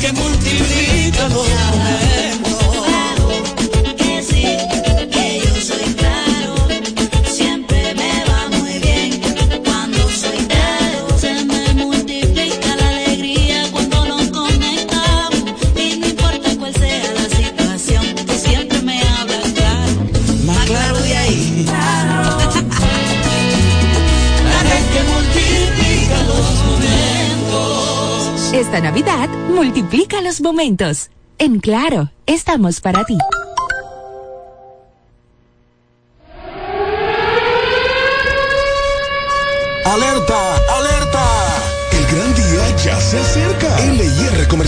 Que multiplica los Esta Navidad multiplica los momentos. En Claro, estamos para ti. ¡Alerta!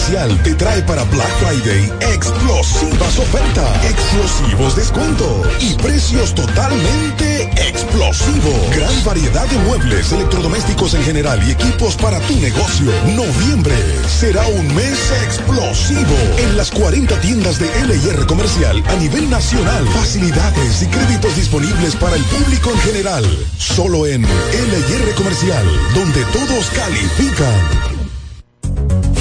Comercial te trae para Black Friday explosivas ofertas, explosivos descuentos y precios totalmente explosivos. Gran variedad de muebles, electrodomésticos en general y equipos para tu negocio. Noviembre será un mes explosivo en las 40 tiendas de LIR Comercial a nivel nacional. Facilidades y créditos disponibles para el público en general. Solo en LIR Comercial, donde todos califican.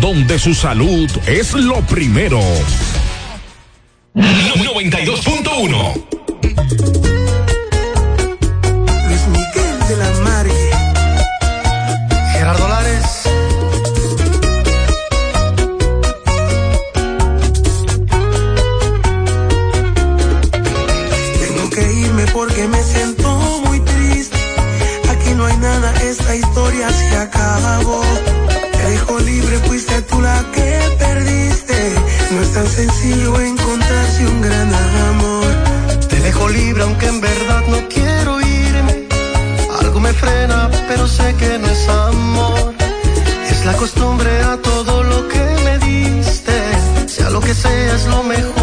donde su salud es lo primero. 92.1 Luis Miguel de la Margue. Gerardo Lares. Tengo que irme porque me siento muy triste. Aquí no hay nada, esta historia se acabó libre fuiste tú la que perdiste. No es tan sencillo encontrarse un gran amor. Te dejo libre aunque en verdad no quiero irme. Algo me frena, pero sé que no es amor. Es la costumbre a todo lo que me diste. Sea lo que sea, es lo mejor